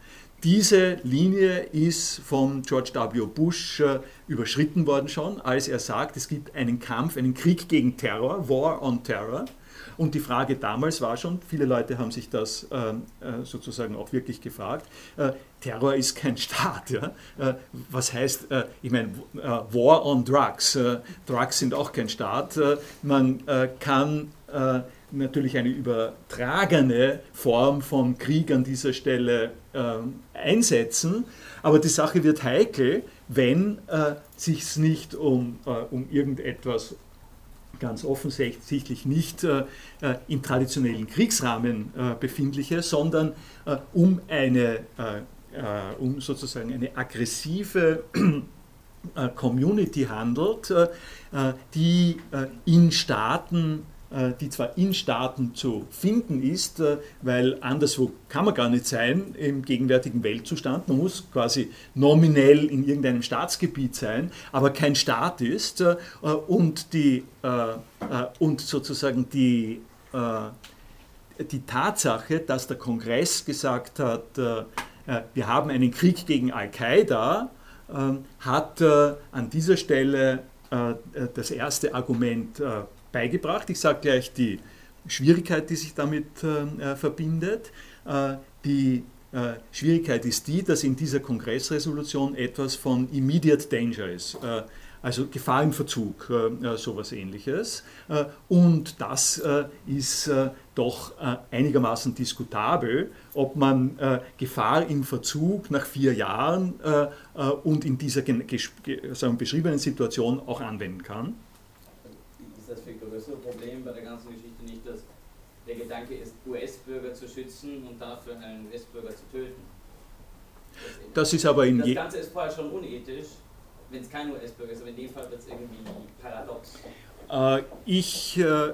Diese Linie ist von George W. Bush äh, überschritten worden schon, als er sagt, es gibt einen Kampf, einen Krieg gegen Terror, War on Terror. Und die Frage damals war schon, viele Leute haben sich das ähm, äh, sozusagen auch wirklich gefragt, äh, Terror ist kein Staat. Ja? Äh, was heißt, äh, ich meine, äh, War on Drugs, Drugs sind auch kein Staat. man kann natürlich eine übertragene Form von Krieg an dieser Stelle einsetzen, aber die Sache wird heikel, wenn äh, sich nicht um, äh, um irgendetwas ganz offensichtlich nicht äh, im traditionellen Kriegsrahmen äh, befindliche, sondern äh, um eine äh, um sozusagen eine aggressive äh, Community handelt, äh, die in Staaten die zwar in Staaten zu finden ist, weil anderswo kann man gar nicht sein im gegenwärtigen Weltzustand. Man muss quasi nominell in irgendeinem Staatsgebiet sein, aber kein Staat ist und, die, und sozusagen die, die Tatsache, dass der Kongress gesagt hat, äh, wir haben einen Krieg gegen Al-Qaida, hat äh, an dieser Stelle äh, das erste Argument beigebracht. Ich sage gleich die Schwierigkeit, die sich damit verbindet. Die Schwierigkeit ist die, dass in dieser Kongressresolution etwas von Immediate Danger ist also Gefahr im Verzug, äh, sowas ähnliches. Äh, und das äh, ist doch äh, einigermaßen diskutabel, ob man äh, Gefahr im Verzug nach vier Jahren äh, äh und in dieser sagen, beschriebenen Situation auch anwenden kann. Größere Problem bei der ganzen Geschichte nicht, dass der Gedanke ist, US-Bürger zu schützen und dafür einen US-Bürger zu töten? Das, das ist aber in Das Ganze ist vorher schon unethisch, wenn es kein US-Bürger ist, aber in dem Fall wird es irgendwie paradox. Äh, ich äh,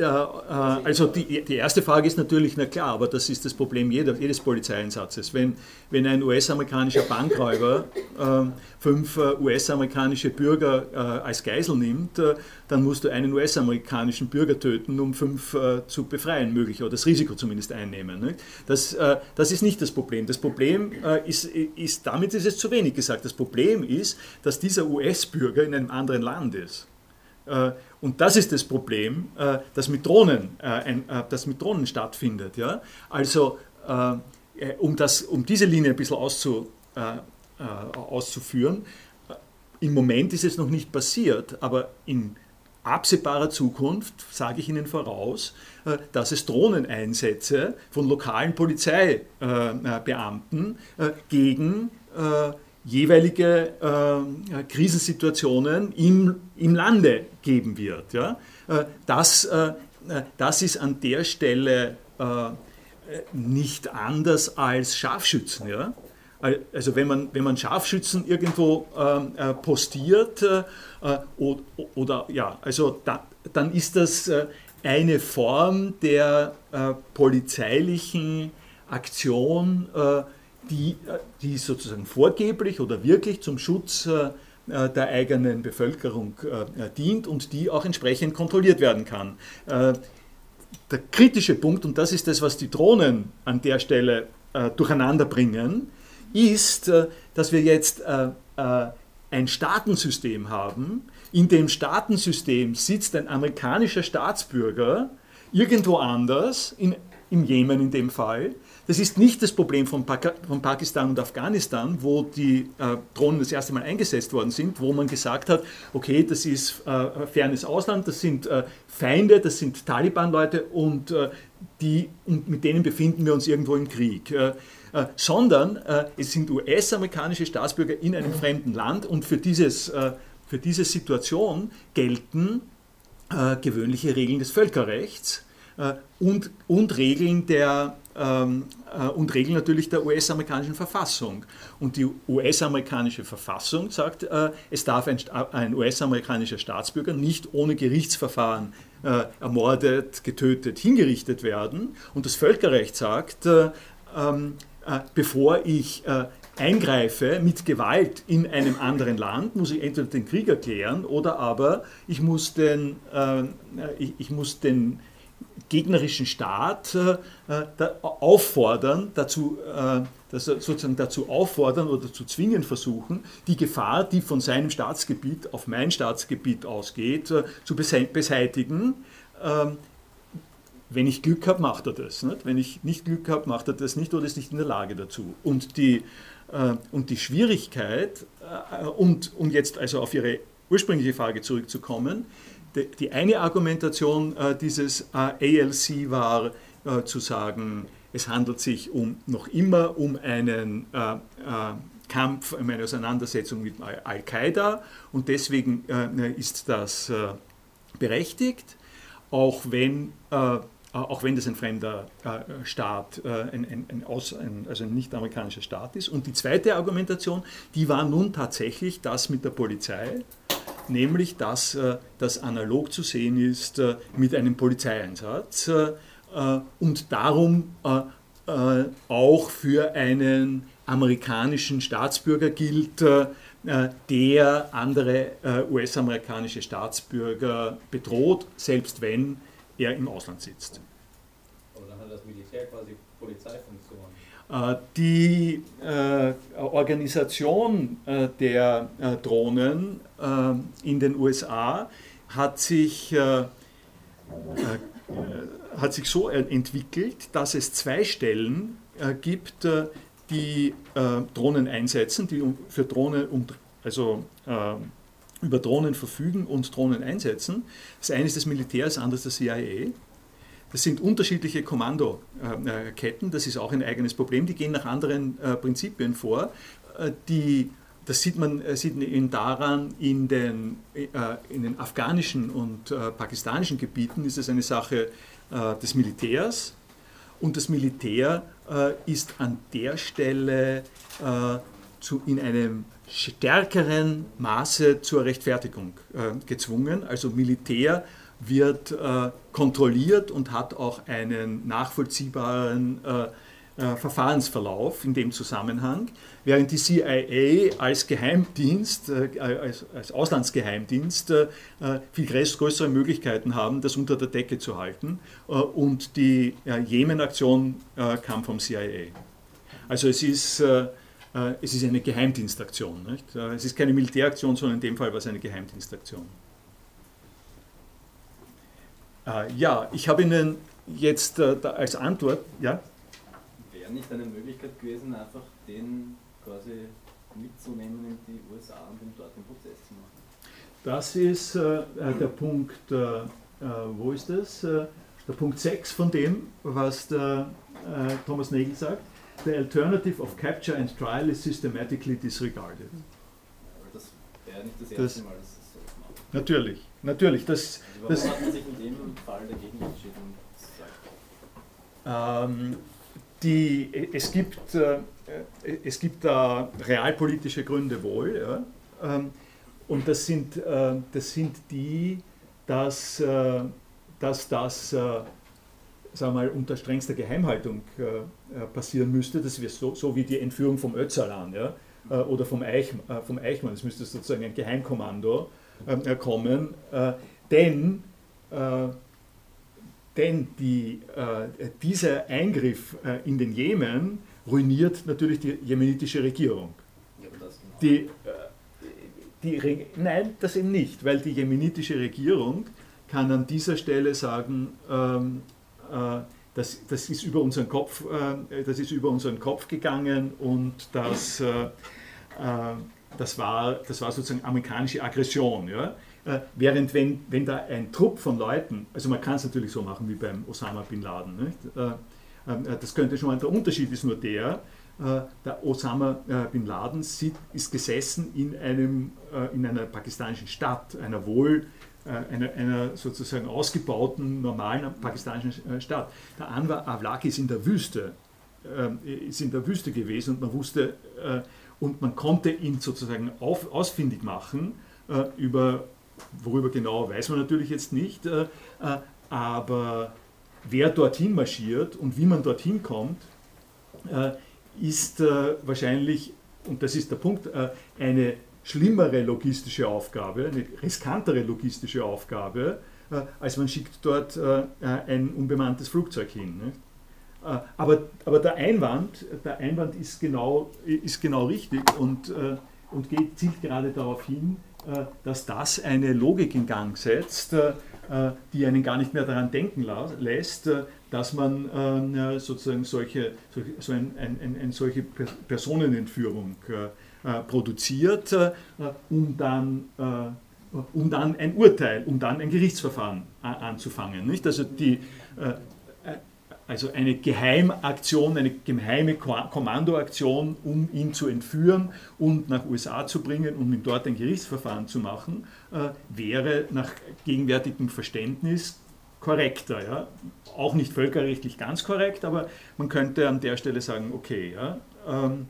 also die, die erste Frage ist natürlich, na klar, aber das ist das Problem jeder, jedes Polizeieinsatzes. Wenn, wenn ein US-amerikanischer Bankräuber äh, fünf äh, US-amerikanische Bürger äh, als Geisel nimmt, äh, dann musst du einen US-amerikanischen Bürger töten, um fünf äh, zu befreien, möglich, oder das Risiko zumindest einnehmen. Ne? Das, das ist nicht das Problem. Das Problem ist, ist, damit ist es zu wenig gesagt. Das Problem ist, dass dieser US-Bürger in einem anderen Land ist. Äh, und das ist das Problem, äh, das mit Drohnen, äh, das mit Drohnen stattfindet. Also um, das, um diese Linie ein bisschen auszu, auszuführen, im Moment ist es noch nicht passiert, aber in absehbarer Zukunft sage ich Ihnen voraus, dass es Drohneneinsätze von lokalen Polizeibeamten gegen jeweilige äh, Krisensituationen im, im Lande geben wird. Ja? Äh, das, äh, das ist an der Stelle äh, nicht anders als Scharfschützen. Ja? Also wenn man, wenn man Scharfschützen irgendwo ähm, äh, postiert äh, oder, oder, ja, also da, dann ist das eine Form der polizeilichen Aktion, die, die sozusagen vorgeblich oder wirklich zum Schutz äh, der eigenen Bevölkerung äh, dient und die auch entsprechend kontrolliert werden kann. Äh, der kritische Punkt, und das ist das, was die Drohnen an der Stelle durcheinander bringen, ist, dass wir jetzt ein Staatensystem haben. In dem Staatensystem sitzt ein amerikanischer Staatsbürger irgendwo anders, in, im Jemen in dem Fall, das ist nicht das Problem von, Pak von Pakistan und Afghanistan, wo die äh, Drohnen das erste Mal eingesetzt worden sind, wo man gesagt hat, okay, das ist äh, fernes Ausland, das sind äh, Feinde, das sind Taliban-Leute und, äh, die, und mit denen befinden wir uns irgendwo im Krieg. Äh, äh, sondern es sind US-amerikanische Staatsbürger in einem fremden Land und für, dieses, für diese Situation gelten gewöhnliche Regeln des Völkerrechts und, und Regeln der ähm, äh, und Regeln natürlich der US-amerikanischen Verfassung. Und die US-amerikanische Verfassung sagt, äh, es darf ein, US-amerikanischer Staatsbürger nicht ohne Gerichtsverfahren äh, ermordet, getötet, hingerichtet werden. Und das Völkerrecht sagt, äh, ähm, äh, bevor ich eingreife mit Gewalt in einem anderen Land, muss ich entweder den Krieg erklären oder aber ich muss den, ich muss den gegnerischen Staat äh, auffordern, dazu, äh, sozusagen dazu auffordern oder zu zwingen versuchen, die Gefahr, die von seinem Staatsgebiet auf mein Staatsgebiet ausgeht, äh, zu beseitigen. Ähm, wenn ich Glück habe, macht er das. Nicht? Wenn ich nicht Glück habe, macht er das nicht oder ist nicht in der Lage dazu. Und die, äh, und die Schwierigkeit, äh, und um jetzt also auf Ihre ursprüngliche Frage zurückzukommen, die eine Argumentation äh, dieses äh, ALC war äh, zu sagen, es handelt sich um, noch immer um einen Kampf, um eine Auseinandersetzung mit Al-Qaida und deswegen ist das berechtigt, auch wenn auch wenn das ein fremder äh, Staat, äh, ein, ein, ein, Aus, ein, also ein nicht-amerikanischer Staat ist. Und die zweite Argumentation, die war nun tatsächlich das mit der Polizei, nämlich dass äh, das analog zu sehen ist äh, mit einem Polizeieinsatz äh, und darum auch für einen amerikanischen Staatsbürger gilt, der andere US-amerikanische Staatsbürger bedroht, selbst wenn er im Ausland sitzt. Aber dann hat das Militär quasi Polizeifunktion. Die äh, Organisation äh, der äh, Drohnen äh, in den USA hat sich, äh, äh, hat sich so entwickelt, dass es zwei Stellen gibt, die Drohnen einsetzen, die für Drohnen, also über Drohnen verfügen und Drohnen einsetzen. Das eine ist das Militär, das andere ist das CIA. Das sind unterschiedliche Kommandoketten, das ist auch ein eigenes Problem, die gehen nach anderen Prinzipien vor. Die, das sieht man sieht man daran, in den, in den afghanischen und pakistanischen Gebieten ist es eine Sache des Militärs und das Militär ist an der Stelle in einem stärkeren Maße zur Rechtfertigung äh, gezwungen. Also Militär wird äh, kontrolliert und hat auch einen nachvollziehbaren äh, äh Verfahrensverlauf in dem Zusammenhang, während die CIA als Geheimdienst, äh, als, als, Auslandsgeheimdienst äh, viel größere Möglichkeiten haben, das unter der Decke zu halten. und die Jemen-Aktion kam vom CIA. Also es ist äh, es ist eine Geheimdienstaktion. Nicht? Äh, es ist keine Militäraktion, sondern in dem Fall war es eine Geheimdienstaktion. Äh, ja, ich habe Ihnen jetzt als Antwort, ja? Wäre nicht eine Möglichkeit gewesen, einfach den quasi mitzunehmen in die USA und den dort den Prozess zu machen? Das ist äh, der Punkt, äh, wo ist das? der Punkt 6 von dem, was der Thomas Nagel sagt the alternative of capture and trial is systematically disregarded. Das wäre nicht das erste das, Mal, dass das so macht. Natürlich, natürlich. Das, das, hat man sich in dem Fall dagegen entschieden? Ähm, die, es gibt, äh, es gibt da realpolitische Gründe wohl. Ja? Ähm, und das sind, äh, das sind die, dass, äh, dass das äh, sagen mal, unter strengster Geheimhaltung äh, äh, passieren müsste, das wäre so, so wie die Entführung vom Öcalan ja, äh, oder vom, Eich, vom Eichmann, es müsste sozusagen ein Geheimkommando kommen, denn, denn die, dieser Eingriff in den Jemen ruiniert natürlich die jemenitische Regierung. Genau. Die, die, nein, das eben nicht, weil die jemenitische Regierung kann an dieser Stelle sagen, ähm, äh, das, das, ist über unseren Kopf, äh, das ist über unseren Kopf gegangen und das, äh, das, war, das war sozusagen amerikanische Aggression. Ja? Während wenn, wenn da ein Trupp von Leuten, also man kann es natürlich so machen wie beim Osama Bin Laden, nicht? das könnte schon mal, der Unterschied ist nur der, der Osama Bin Laden ist gesessen in, einem, in einer pakistanischen Stadt, einer wohl äh, einer, einer, sozusagen ausgebauten, normalen pakistanischen äh, Stadt. Der Anwar Avlaki ist in der Wüste, äh, ist in der Wüste gewesen und man wusste, und man konnte ihn sozusagen auf, ausfindig machen, über, worüber genau weiß man natürlich jetzt nicht, aber wer dorthin marschiert und wie man dorthin kommt, ist wahrscheinlich, und das ist der Punkt, eine schlimmere logistische Aufgabe, eine riskantere logistische Aufgabe, äh, als man schickt dort äh, ein unbemanntes Flugzeug hin. Äh, aber, aber der, Einwand, der Einwand ist genau, ist genau richtig und, und geht, zielt gerade darauf hin, dass das eine Logik in Gang setzt, die einen gar nicht mehr daran denken lässt, dass man sozusagen solche, so ein, ein, ein, solche Personenentführung äh, produziert, äh, um dann äh, um dann ein Urteil, um dann ein Gerichtsverfahren anzufangen. Also, die, also eine Geheimaktion, eine geheime Kommandoaktion, um ihn zu entführen und nach USA zu bringen, um ihm dort ein Gerichtsverfahren zu machen, wäre nach gegenwärtigem Verständnis korrekter. Ja? Auch nicht völkerrechtlich ganz korrekt, aber man könnte an der Stelle sagen, okay, ja, ähm,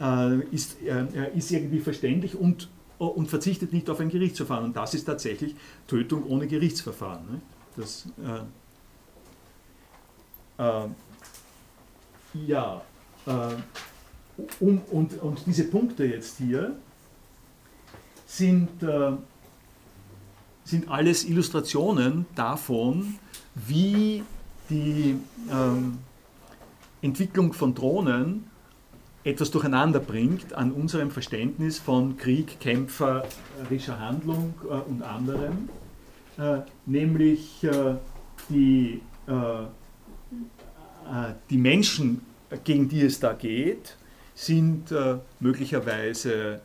äh, ist, äh, ist irgendwie verständlich und, und verzichtet nicht auf ein Gerichtsverfahren. Und das ist tatsächlich Tötung ohne Gerichtsverfahren. Ne? Das, äh, äh, ja, äh, um, und, und diese Punkte jetzt hier sind, äh, sind alles Illustrationen davon, wie die ähm, Entwicklung von Drohnen etwas durcheinander bringt an unserem Verständnis von Krieg, kämpferischer Handlung äh, und anderem, äh, nämlich äh, die, äh, die Menschen, gegen die es da geht, sind äh, möglicherweise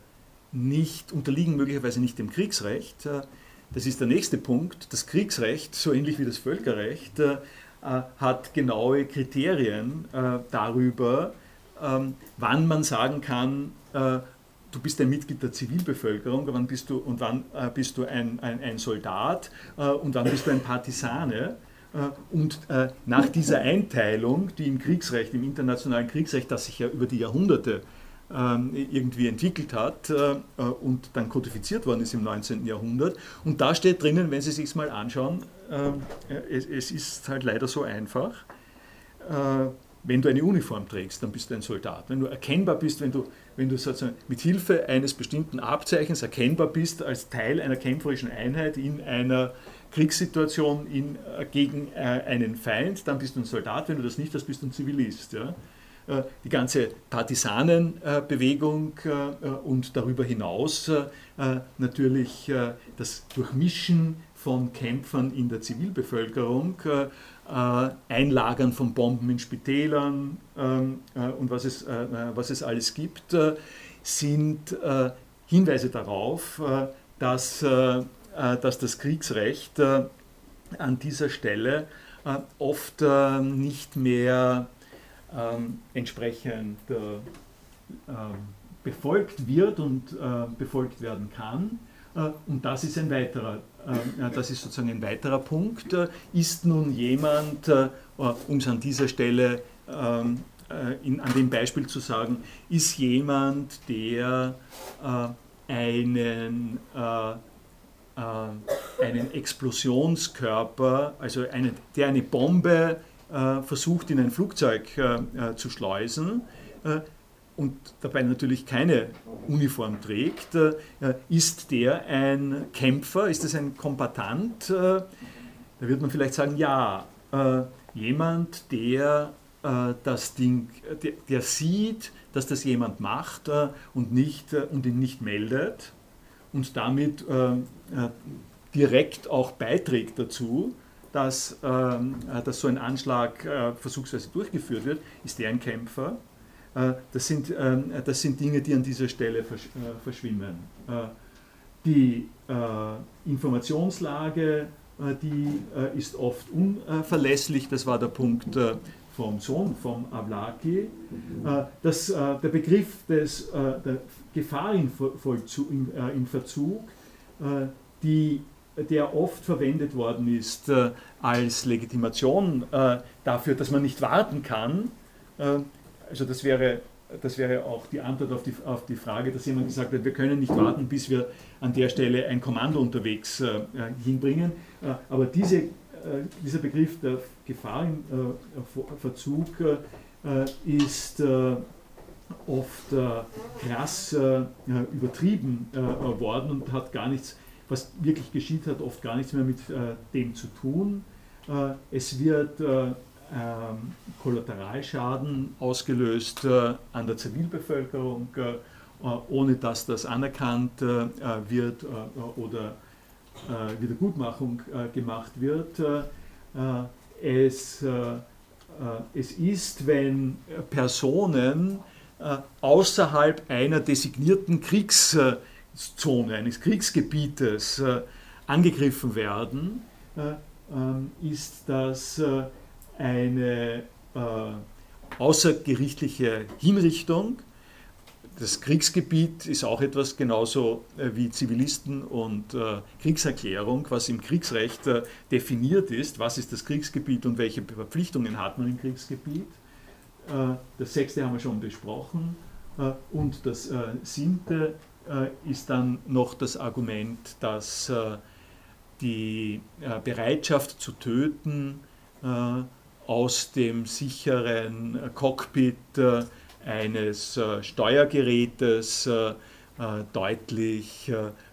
nicht, unterliegen möglicherweise nicht dem Kriegsrecht. das ist der nächste Punkt. Das Kriegsrecht, so ähnlich wie das Völkerrecht, hat genaue Kriterien darüber, ähm, wann man sagen kann, du bist ein Mitglied der Zivilbevölkerung wann bist du, und wann äh, bist du ein, ein, ein Soldat äh, und wann bist du ein Partisane. Äh, und äh, nach dieser Einteilung, die im Kriegsrecht, im internationalen Kriegsrecht, das sich ja über die Jahrhunderte ähm, irgendwie entwickelt hat äh, und dann kodifiziert worden ist im 19. Jahrhundert. Und da steht drinnen, wenn Sie sich mal anschauen, es, es ist halt leider so einfach wenn du eine Uniform trägst, dann bist du ein Soldat. Wenn du erkennbar bist, wenn du, wenn du sozusagen mit Hilfe eines bestimmten Abzeichens erkennbar bist als Teil einer kämpferischen Einheit in einer Kriegssituation in, äh, gegen äh, einen Feind, dann bist du ein Soldat. Wenn du das nicht hast, bist du ein Zivilist. Ja? Äh, die ganze Partisanenbewegung und darüber hinaus natürlich das Durchmischen von Kämpfern in der Zivilbevölkerung Einlagern von Bomben in Spitälern ähm, äh, und was es, was es alles gibt, sind Hinweise darauf, dass, dass das Kriegsrecht an dieser Stelle oft nicht mehr ähm, entsprechend befolgt wird und befolgt werden kann. Und das ist ein weiterer äh, das ist sozusagen ein weiterer Punkt, äh, ist nun jemand, äh, um es an dieser Stelle ähm, an dem Beispiel zu sagen, ist jemand, der einen, einen Explosionskörper, also eine, der eine Bombe versucht in ein Flugzeug zu schleusen, und dabei natürlich keine Uniform trägt, äh, ist der ein Kämpfer, ist das ein Kombatant? Äh, da wird man vielleicht sagen, ja, äh, jemand, der das Ding, der, der, sieht, dass das jemand macht und, nicht, und ihn nicht meldet und damit direkt auch beiträgt dazu, dass, dass so ein Anschlag versuchsweise durchgeführt wird, ist der ein Kämpfer. Äh, das sind, ähm, das sind Dinge, die an dieser Stelle äh, verschwimmen. Äh, die Informationslage, die ist oft unverlässlich, das war der Punkt vom Sohn, vom Avlaki. Das, der Begriff des, der Gefahr im, im Verzug, die der oft verwendet worden ist äh, als Legitimation äh, dafür, dass man nicht warten kann, äh, also das wäre, das wäre auch die Antwort auf die, auf die Frage, dass jemand gesagt hat, wir können nicht warten, bis wir an der Stelle ein Kommando unterwegs äh, hinbringen. Äh, aber diese, äh, dieser Begriff der Gefahr im äh, Verzug äh, ist äh, oft krass übertrieben worden und hat gar nichts, was wirklich geschieht, hat oft gar nichts mehr mit dem zu tun. es wird ähm, Kollateralschaden ausgelöst äh, an der Zivilbevölkerung, äh, ohne dass das anerkannt äh, wird oder Wiedergutmachung gemacht wird. Es, es ist, wenn Personen außerhalb einer designierten Kriegszone, eines Kriegsgebietes angegriffen werden, ähm, ist das eine äh, außergerichtliche Hinrichtung. Das Kriegsgebiet ist auch etwas genauso äh, wie Zivilisten und äh, Kriegserklärung, was im Kriegsrecht äh, definiert ist. Was ist das Kriegsgebiet und welche Verpflichtungen hat man im Kriegsgebiet? Äh, das sechste haben wir schon besprochen. Äh, und das siebte ist dann noch das Argument, dass die Bereitschaft zu töten aus dem sicheren Cockpit äh, eines äh, Steuergerätes äh, deutlich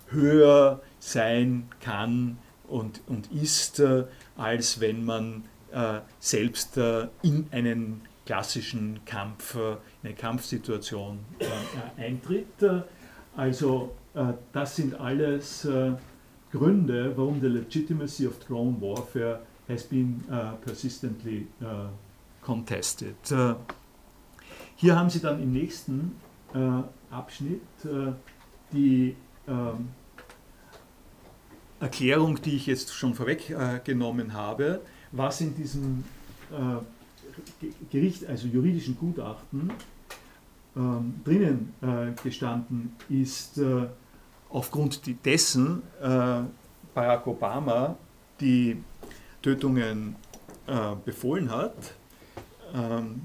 höher sein kann und, und ist, als wenn man selbst in einen klassischen Kampf, in eine Kampfsituation eintritt. Also das sind alles Gründe, warum the legitimacy of drone warfare has been persistently contested. Hier haben Sie dann im nächsten Abschnitt die Erklärung, die ich jetzt schon vorweggenommen habe, was in diesem äh, Gericht, also juridischen Gutachten, ähm, drinnen äh, gestanden ist, äh, aufgrund dessen äh, Barack Obama die Tötungen äh, befohlen hat. Ähm,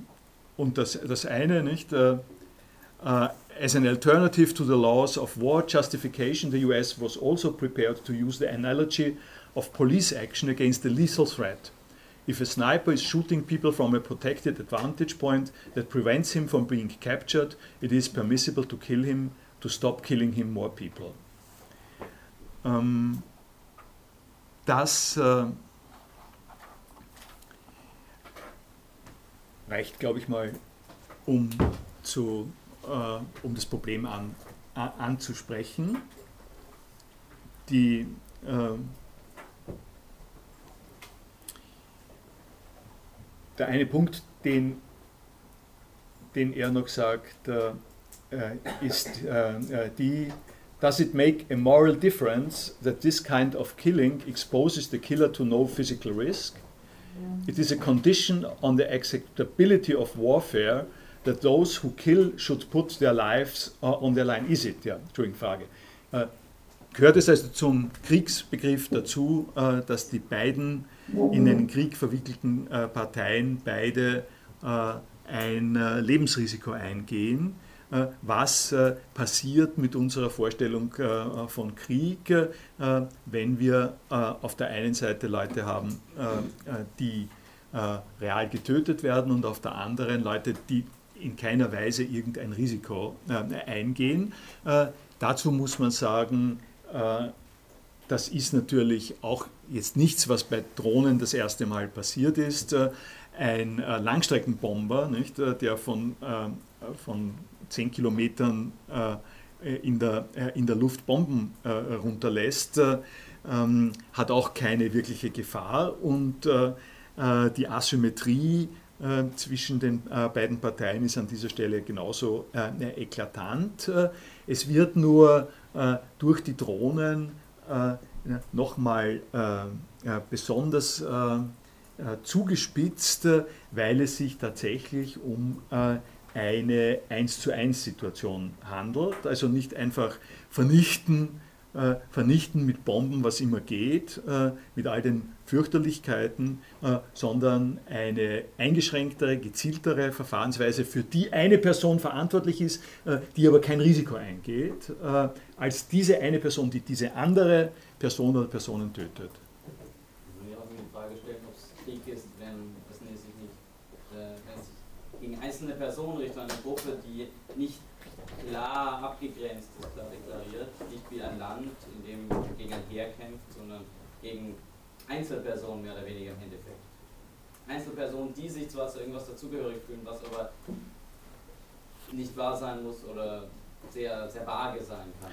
und das, das eine, nicht, äh, äh, as an alternative to the laws of war justification, the US was also prepared to use the analogy of police action against a lethal threat. If a sniper is shooting people from a protected advantage point that prevents him from being captured, it is permissible to kill him to stop killing him more people. Ähm, das äh, reicht, glaube ich mal, um, zu, äh, um das Problem an, an, anzusprechen. Die äh, der eine Punkt, den, den er noch sagt, äh, ist äh, äh, die, does it make a moral difference that this kind of killing exposes the killer to no physical risk? It is a condition on the acceptability of warfare that those who kill should put their lives uh, on their line. Is it? Ja, Entschuldigung, Frage. Uh, gehört es also zum Kriegsbegriff dazu, uh, dass die beiden in einen Krieg verwickelten äh, Parteien beide äh, ein äh, Lebensrisiko eingehen. Was passiert mit unserer Vorstellung von Krieg, wenn wir auf der einen Seite Leute haben, die real getötet werden und auf der anderen Leute, die in keiner Weise irgendein Risiko eingehen. Dazu muss man sagen, das ist natürlich auch jetzt nichts, was bei Drohnen das erste Mal passiert ist. Äh, ein äh, Langstreckenbomber, nicht, äh, der von, von 10 Kilometern in der, in der Luft Bomben runterlässt, ähm, hat auch keine wirkliche Gefahr und die Asymmetrie zwischen den beiden Parteien ist an dieser Stelle genauso eklatant. Es wird nur durch die Drohnen nochmal äh, besonders äh, äh, zugespitzt, weil es sich tatsächlich um eine 1 zu 1 Situation handelt. Also nicht einfach vernichten, äh, vernichten mit Bomben, was immer geht, äh, mit all den Fürchterlichkeiten, äh, sondern eine eingeschränktere, gezieltere Verfahrensweise, für die eine Person verantwortlich ist, die aber kein Risiko eingeht, als diese eine Person, die diese andere Person oder Personen tötet. Ich würde auch die Frage stellen, ob es Krieg ist, wenn sich nicht es sich gegen einzelne Personen richtet, eine Gruppe, die nicht klar abgegrenzt ist, klar deklariert, nicht wie ein Land, in dem gegen ein Heer kämpft, sondern gegen Einzelpersonen mehr oder weniger im Endeffekt. Einzelpersonen, die sich zwar zu irgendwas dazugehörig fühlen, was aber nicht wahr sein muss oder sehr, sehr vage sein kann.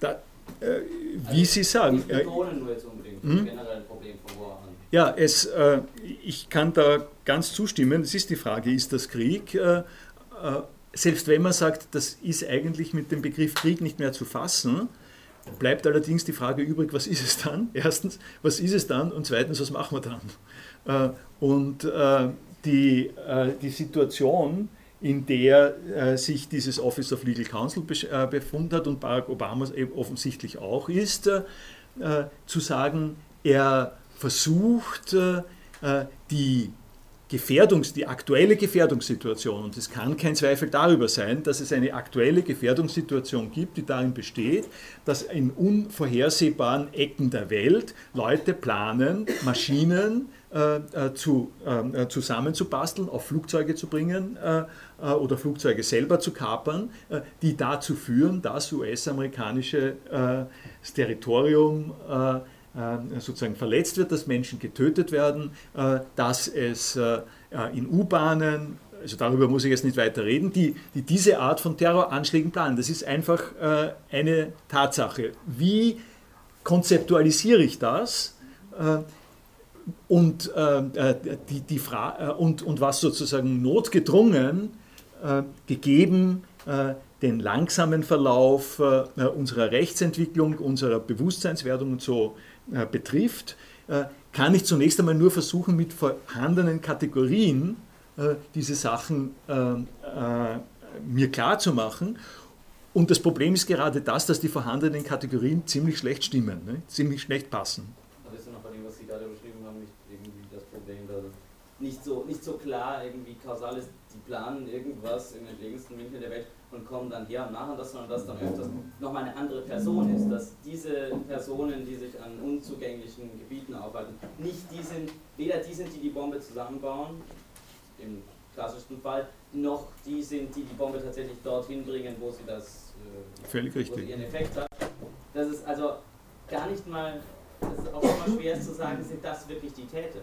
Da, äh, wie also, Sie sagen. Ich betone nur jetzt unbedingt hm? generell ein Problem von Warhand. Ja, es, äh, ich kann da ganz zustimmen. Es ist die Frage, ist das Krieg? Äh, äh selbst wenn man sagt, das ist eigentlich mit dem Begriff Krieg nicht mehr zu fassen, bleibt allerdings die Frage übrig, was ist es dann? Erstens, was ist es dann? Und zweitens, was machen wir dann? Äh, und äh, die, äh, die Situation, in der sich dieses Office of Legal Counsel befunden hat und Barack Obama offensichtlich auch ist, zu sagen, er versucht, die Gefährdungs, die aktuelle Gefährdungssituation, und es kann kein Zweifel darüber sein, dass es eine aktuelle Gefährdungssituation gibt, die darin besteht, dass in unvorhersehbaren Ecken der Welt Leute planen, Maschinen äh, äh zu, äh, zusammenzubasteln, auf Flugzeuge zu bringen äh, äh oder Flugzeuge selber zu kapern, äh, die dazu führen, dass US-amerikanisches Territorium äh, sozusagen verletzt wird, dass Menschen getötet werden, äh, dass es äh, in U-Bahnen, also darüber muss ich jetzt nicht weiter reden, die, die diese Art von Terroranschlägen planen. Das ist einfach eine Tatsache. Wie konzeptualisiere ich das? Und, die, die und, und was sozusagen notgedrungen gegeben den langsamen Verlauf unserer Rechtsentwicklung, unserer Bewusstseinswerdung und so äh, betrifft, äh, kann ich zunächst einmal nur versuchen, mit vorhandenen Kategorien äh, diese Sachen äh, äh, mir klar zu machen. Und das Problem ist gerade das, dass die vorhandenen Kategorien ziemlich schlecht stimmen, ne? ziemlich schlecht passen. Das ist noch bei dem, was Sie gerade beschrieben haben, nicht irgendwie das Problem, dass nicht so, nicht so klar irgendwie kausal ist, die planen irgendwas in den entlegensten Winkeln der Welt und kommen dann her und machen das, sondern dass dann öfters nochmal eine andere Person ist, dass diese Personen, die sich an unzugänglichen Gebieten aufhalten, nicht die sind, weder die sind, die die Bombe zusammenbauen, im klassischsten Fall, noch die sind, die die Bombe tatsächlich dorthin bringen, wo sie das äh, Völlig richtig. Wo sie ihren Effekt hat. Das ist also gar nicht mal, das ist auch immer schwer zu sagen, sind das wirklich die Täter.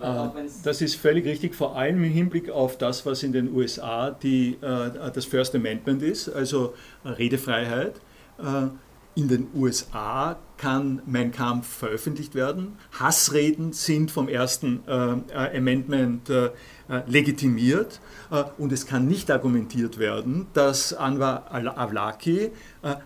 Äh, das ist völlig richtig, vor allem im Hinblick auf das, was in den USA die, äh, das First Amendment ist, also Redefreiheit. Äh, in den USA kann Mein Kampf veröffentlicht werden. Hassreden sind vom ersten Amendment legitimiert und es kann nicht argumentiert werden, dass Anwar Awlaki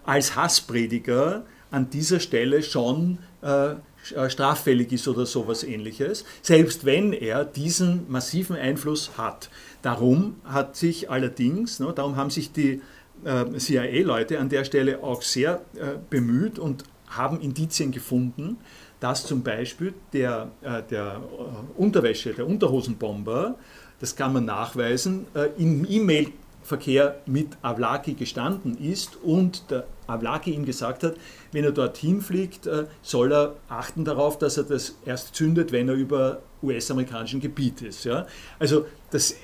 als Hassprediger an dieser Stelle schon äh, straffällig ist oder sowas ähnliches, selbst wenn er diesen massiven Einfluss hat. Darum hat sich allerdings, ne, darum haben sich die äh, CIA-Leute an der Stelle auch sehr äh, bemüht und haben Indizien gefunden, dass zum Beispiel der, äh, der äh, Unterwäsche, der Unterhosenbomber, das kann man nachweisen, äh, im E-Mail Verkehr mit Avlaki gestanden ist und der Avlaki ihm gesagt hat, wenn er dorthin fliegt, äh, soll er achten darauf, dass er das erst zündet, wenn er über US-amerikanischem Gebiet ist. Ja? Also das, äh,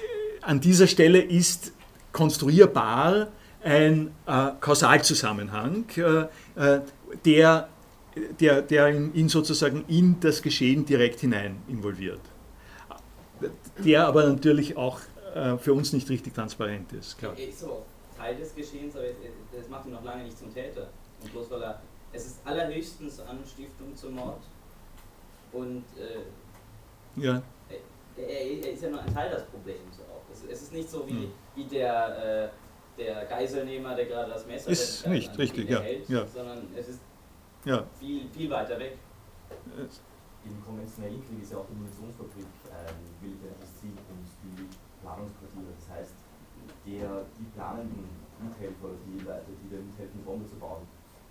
an dieser Stelle ist konstruierbar ein äh, Kausalzusammenhang, äh, äh der, der, der ihn sozusagen in das Geschehen direkt hinein involviert. Der aber natürlich auch äh, für uns nicht richtig transparent ist. Klar. Ist so Teil des Geschehens, aber das macht ihn noch lange nicht zum Täter. Und bloß weil er, es ist allerhöchstens Anstiftung zum Mord. Und äh, ja. er, er, ist ja nur ein Teil des Problems auch. Es, es ist nicht so wie, hm. wie der, äh, der Geiselnehmer, der gerade das Messer ist nicht richtig, ja. Hält, ja. sondern es ist ja. viel, viel weiter weg. Im konventionellen Krieg ist ja auch die Munitionsfabrik ein militärisches Ziel Planungsquartiere. Das heißt, der, die planenden Mithelfer, die Leute, die da mithelfen, Bombe zu bauen,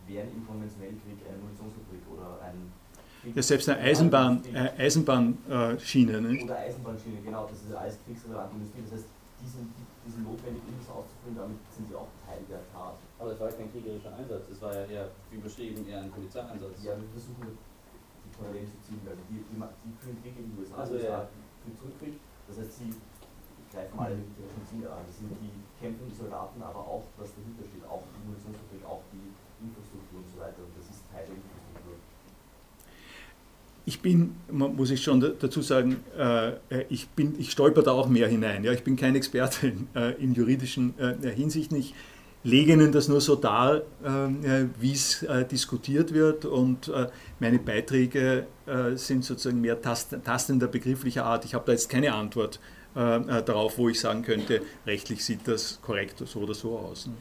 wären im konventionellen Krieg eine Munitionsfabrik oder ein ja, selbst eine Eisenbahn, äh, Eisenbahnschiene. Ne? Oder Eisenbahnschiene, genau, das ist alles kriegsrelevante Industrie. Das heißt, die sind, die sind notwendig, um das auszuführen, damit sind sie auch Teil der Tat. Aber es war kein kriegerischer Einsatz, es war ja eher, wie beschrieben, eher ein Polizeieinsatz. Ja, wir versuchen die Parallelen zu ziehen, also die, die, die führen Krieg in die USA, also, ja. führen Zurückkrieg. Das heißt, sie greifen alle militärischen Ziele an. Das sind die kämpfenden Soldaten, aber auch, was dahinter steht, auch die Munitionsfabrik, auch die Infrastruktur und so weiter. Und das ist Teil der Infrastruktur. Ich bin, muss ich schon dazu sagen, äh, ich, bin, ich stolper da auch mehr hinein. Ja, ich bin kein Experte in, äh, in juridischen äh, Hinsichten. Ich lege Ihnen das nur so dar, wie es diskutiert wird und meine Beiträge sind sozusagen mehr tastender begrifflicher Art. Ich habe da jetzt keine Antwort äh, äh, darauf, wo ich sagen könnte, rechtlich sieht das korrekt so oder so aus. Ne?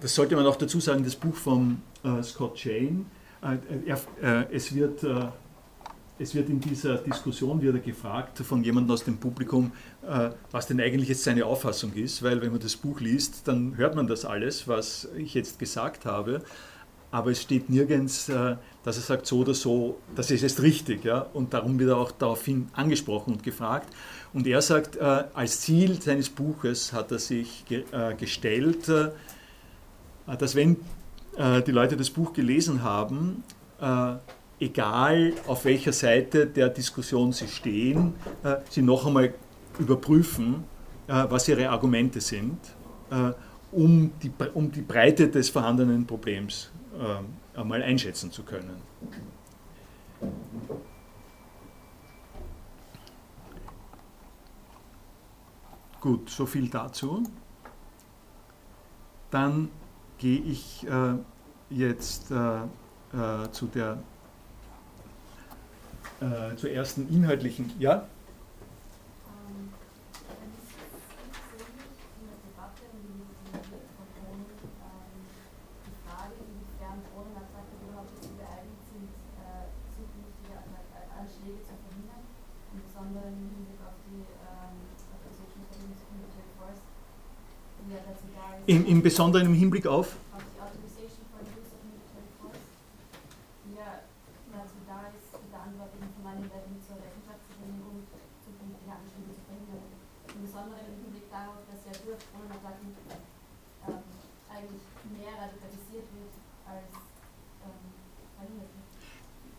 Das sollte man auch dazu sagen, das Buch von äh, Scott Jane, äh, äh, es wird es wird in dieser Diskussion wieder gefragt von jemandem aus dem Publikum, was denn eigentlich jetzt seine Auffassung ist, weil wenn man das Buch liest, dann hört man das alles, was ich jetzt gesagt habe aber es steht nirgends, äh, dass er sagt, so oder so, das ist jetzt richtig. Ja? Und darum wird er auch daraufhin angesprochen und gefragt. Und er sagt, äh, als Ziel seines Buches hat er sich äh, gestellt, dass wenn die Leute das Buch gelesen haben, egal auf welcher Seite der Diskussion sie stehen, sie noch einmal überprüfen, was ihre Argumente sind, um die, um die Breite des vorhandenen Problems äh, einmal einschätzen zu können. Gut, so viel dazu. Dann gehe ich äh, jetzt äh, äh, zu der äh, zur ersten inhaltlichen. Ja? im Besonderen im Hinblick auf die ähm, Organization for the Military Force, ja dazu da ist. Im, Im Besonderen im Hinblick auf? Auf die Authorization for the Use of Military Force, die ja dazu da ist, die Verantwortung von meinen Leuten zur Rechenschaft zu bringen und zukünftige Anschläge zu verhindern. Im Besonderen im Hinblick darauf, dass ja durch Drohnenattacken ähm, eigentlich mehr radikalisiert wird als ähm, verhindert wird.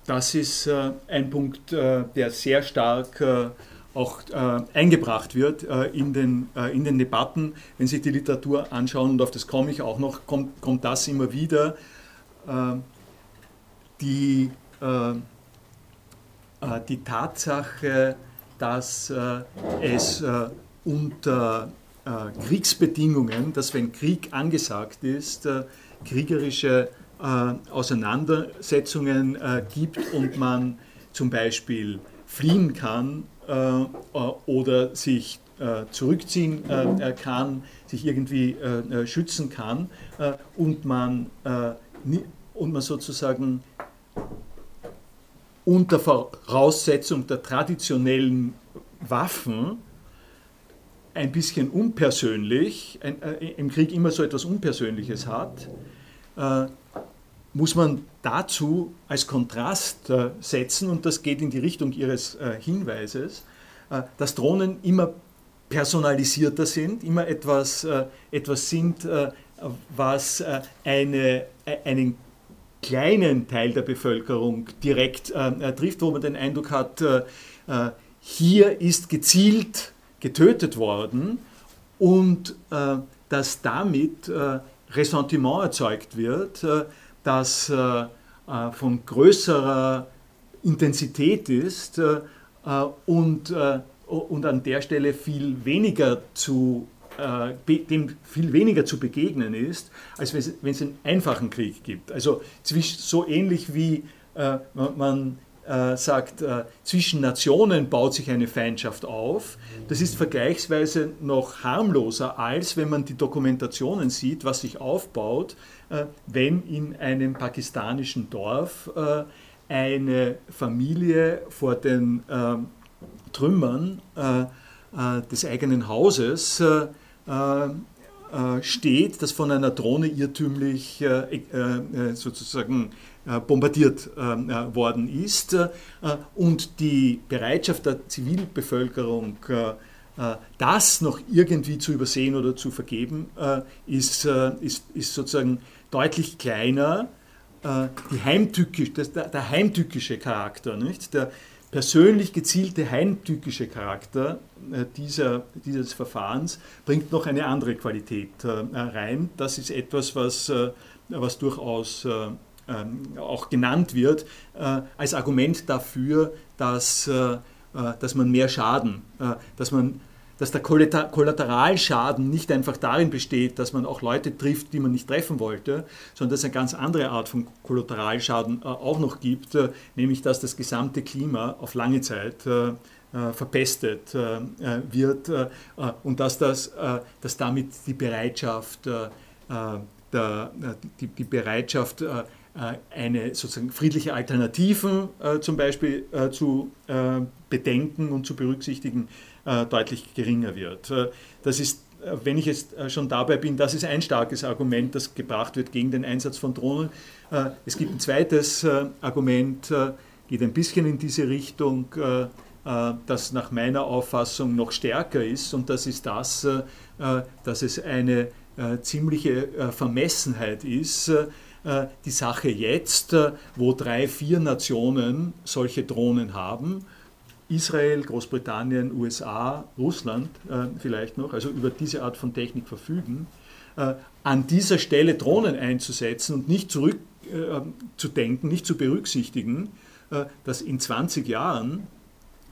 Das ist äh, ein Punkt, äh, der sehr stark äh, auch äh, eingebracht wird äh, in, den, äh, in den Debatten. Wenn Sie die Literatur anschauen, und auf das komme ich auch noch, kommt, kommt das immer wieder. die, die Tatsache, dass es unter Kriegsbedingungen, dass wenn Krieg angesagt ist, kriegerische äh, Auseinandersetzungen äh, gibt und man zum Beispiel fliehen kann äh, oder sich zurückziehen kann, sich irgendwie schützen kann und man, und man sozusagen unter Voraussetzung der traditionellen Waffen ein bisschen unpersönlich, ein, äh, im Krieg immer so etwas Unpersönliches hat, äh, muss man dazu als Kontrast äh, setzen, und das geht in die Richtung Ihres äh, Hinweises, äh, dass Drohnen immer personalisierter sind, immer etwas, etwas sind, was eine, einen kleinen Teil der Bevölkerung direkt trifft, wo man den Eindruck hat, hier ist gezielt getötet worden und dass damit Ressentiment erzeugt wird, das äh, äh, von größerer Intensität ist und, und an der Stelle viel weniger zu dem viel weniger zu begegnen ist, als wenn es einen einfachen Krieg gibt. Also so ähnlich wie man äh, sagt, äh, zwischen Nationen baut sich eine Feindschaft auf. Das ist vergleichsweise noch harmloser, als wenn man die Dokumentationen sieht, was sich aufbaut, äh, wenn in einem pakistanischen Dorf äh, eine Familie vor den ähm, Trümmern äh, äh, des eigenen Hauses steht, das von einer Drohne irrtümlich sozusagen äh, bombardiert ähm, äh, worden ist äh, und die Bereitschaft der Zivilbevölkerung, das noch irgendwie zu übersehen oder zu vergeben, ist, ist, ist sozusagen deutlich kleiner. Die heimtückisch, das, der, der heimtückische Charakter, nicht? der persönlich gezielte heimtückische Charakter dieser, dieses Verfahrens bringt noch eine andere Qualität rein. Das ist etwas, was, was durchaus ähm, auch genannt wird, äh, als Argument dafür, dass, äh, äh, dass man mehr Schaden, dass man dass der Kollateralschaden nicht einfach darin besteht, dass man auch Leute trifft, die man nicht treffen wollte, sondern dass es eine ganz andere Art von Kollateralschaden auch noch gibt, nämlich dass das gesamte Klima auf lange Zeit verpestet wird und dass, das, dass damit die Bereitschaft, die, Bereitschaft äh, eine sozusagen friedliche Alternativen äh, zum Beispiel äh, zu bedenken und zu berücksichtigen deutlich geringer wird. das ist wenn ich jetzt schon dabei bin, das ist ein starkes Argument, das gebracht wird gegen den Einsatz von Drohnen. Es gibt ein zweites Argument, geht ein bisschen in diese Richtung, das nach meiner Auffassung noch stärker ist, und das ist das, dass es eine ziemliche Vermessenheit ist, äh, die Sache jetzt, äh, wo drei, vier Nationen solche Drohnen haben, Israel, Großbritannien, USA, Russland äh, vielleicht noch, also über diese Art von Technik verfügen, an dieser Stelle Drohnen einzusetzen und nicht zurückzudenken, nicht zu berücksichtigen, dass in 20 Jahren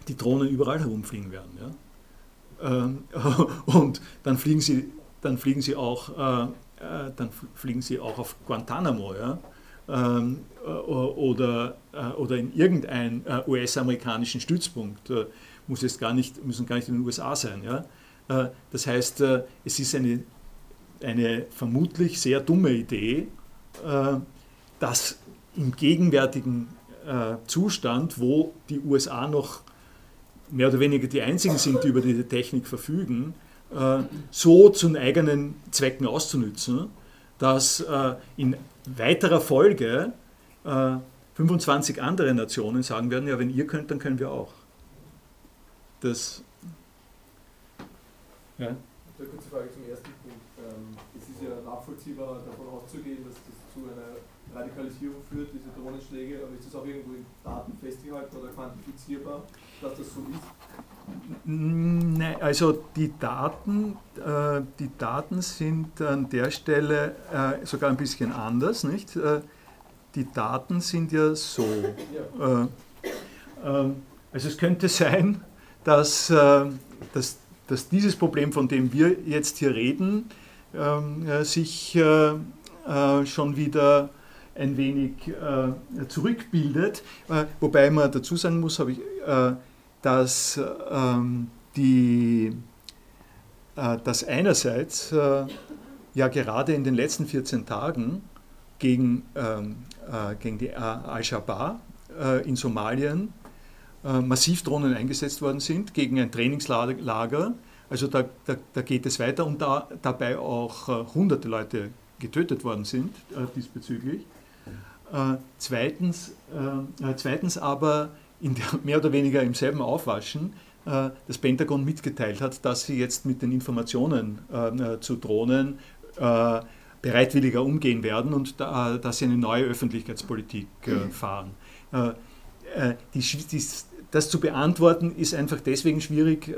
die Drohnen überall herumfliegen werden. Ja? Ähm, und dann fliegen sie, dann fliegen sie auch äh, dann fliegen sie auch auf Guantanamo ja? Ähm, äh, oder, äh, oder in irgendeinen US-amerikanischen Stützpunkt. Muss jetzt gar nicht, müssen gar nicht in den USA sein. Ja? das heißt, es ist eine, eine vermutlich sehr dumme Idee, dass im gegenwärtigen Zustand, wo die USA noch mehr oder weniger die einzigen sind, die über diese Technik verfügen, äh, so zu eigenen Zwecken auszunützen, dass äh, in weiterer Folge 25 andere Nationen sagen werden, ja, wenn ihr könnt, dann können wir auch. Das, ja. Eine kurze Frage zum ersten Punkt. Ähm, es ist ja nachvollziehbar davon auszugehen, dass das zu einer Radikalisierung führt, diese Drohnenschläge, aber ist das auch irgendwo in Daten festgehalten oder quantifizierbar, dass das so ist? Nein, also die Daten, äh, die Daten sind an der Stelle äh, sogar ein bisschen anders, nicht? Äh, die Daten sind ja so. Äh, ähm, also es könnte sein, dass, äh, dass, dass dieses Problem, von dem wir jetzt hier reden, ähm, äh, sich schon wieder ein wenig zurückbildet. wobei man dazu sagen muss, ich dass, ähm, die, äh, dass einerseits äh, ja gerade in den letzten 14 Tagen gegen, ähm, äh, gegen die Al-Shabaab äh, in Somalien äh, massiv Drohnen eingesetzt worden sind, gegen ein Trainingslager. Also da, da, da geht es weiter und da dabei auch äh, hunderte Leute getötet worden sind diesbezüglich. zweitens, zweitens aber in der, mehr oder weniger im selben Aufwaschen äh, das Pentagon mitgeteilt hat, dass sie jetzt mit den Informationen äh, zu Drohnen äh, bereitwilliger umgehen werden und da, dass sie eine neue Öffentlichkeitspolitik äh, fahren. Äh, äh, die, die, das zu beantworten ist einfach deswegen schwierig,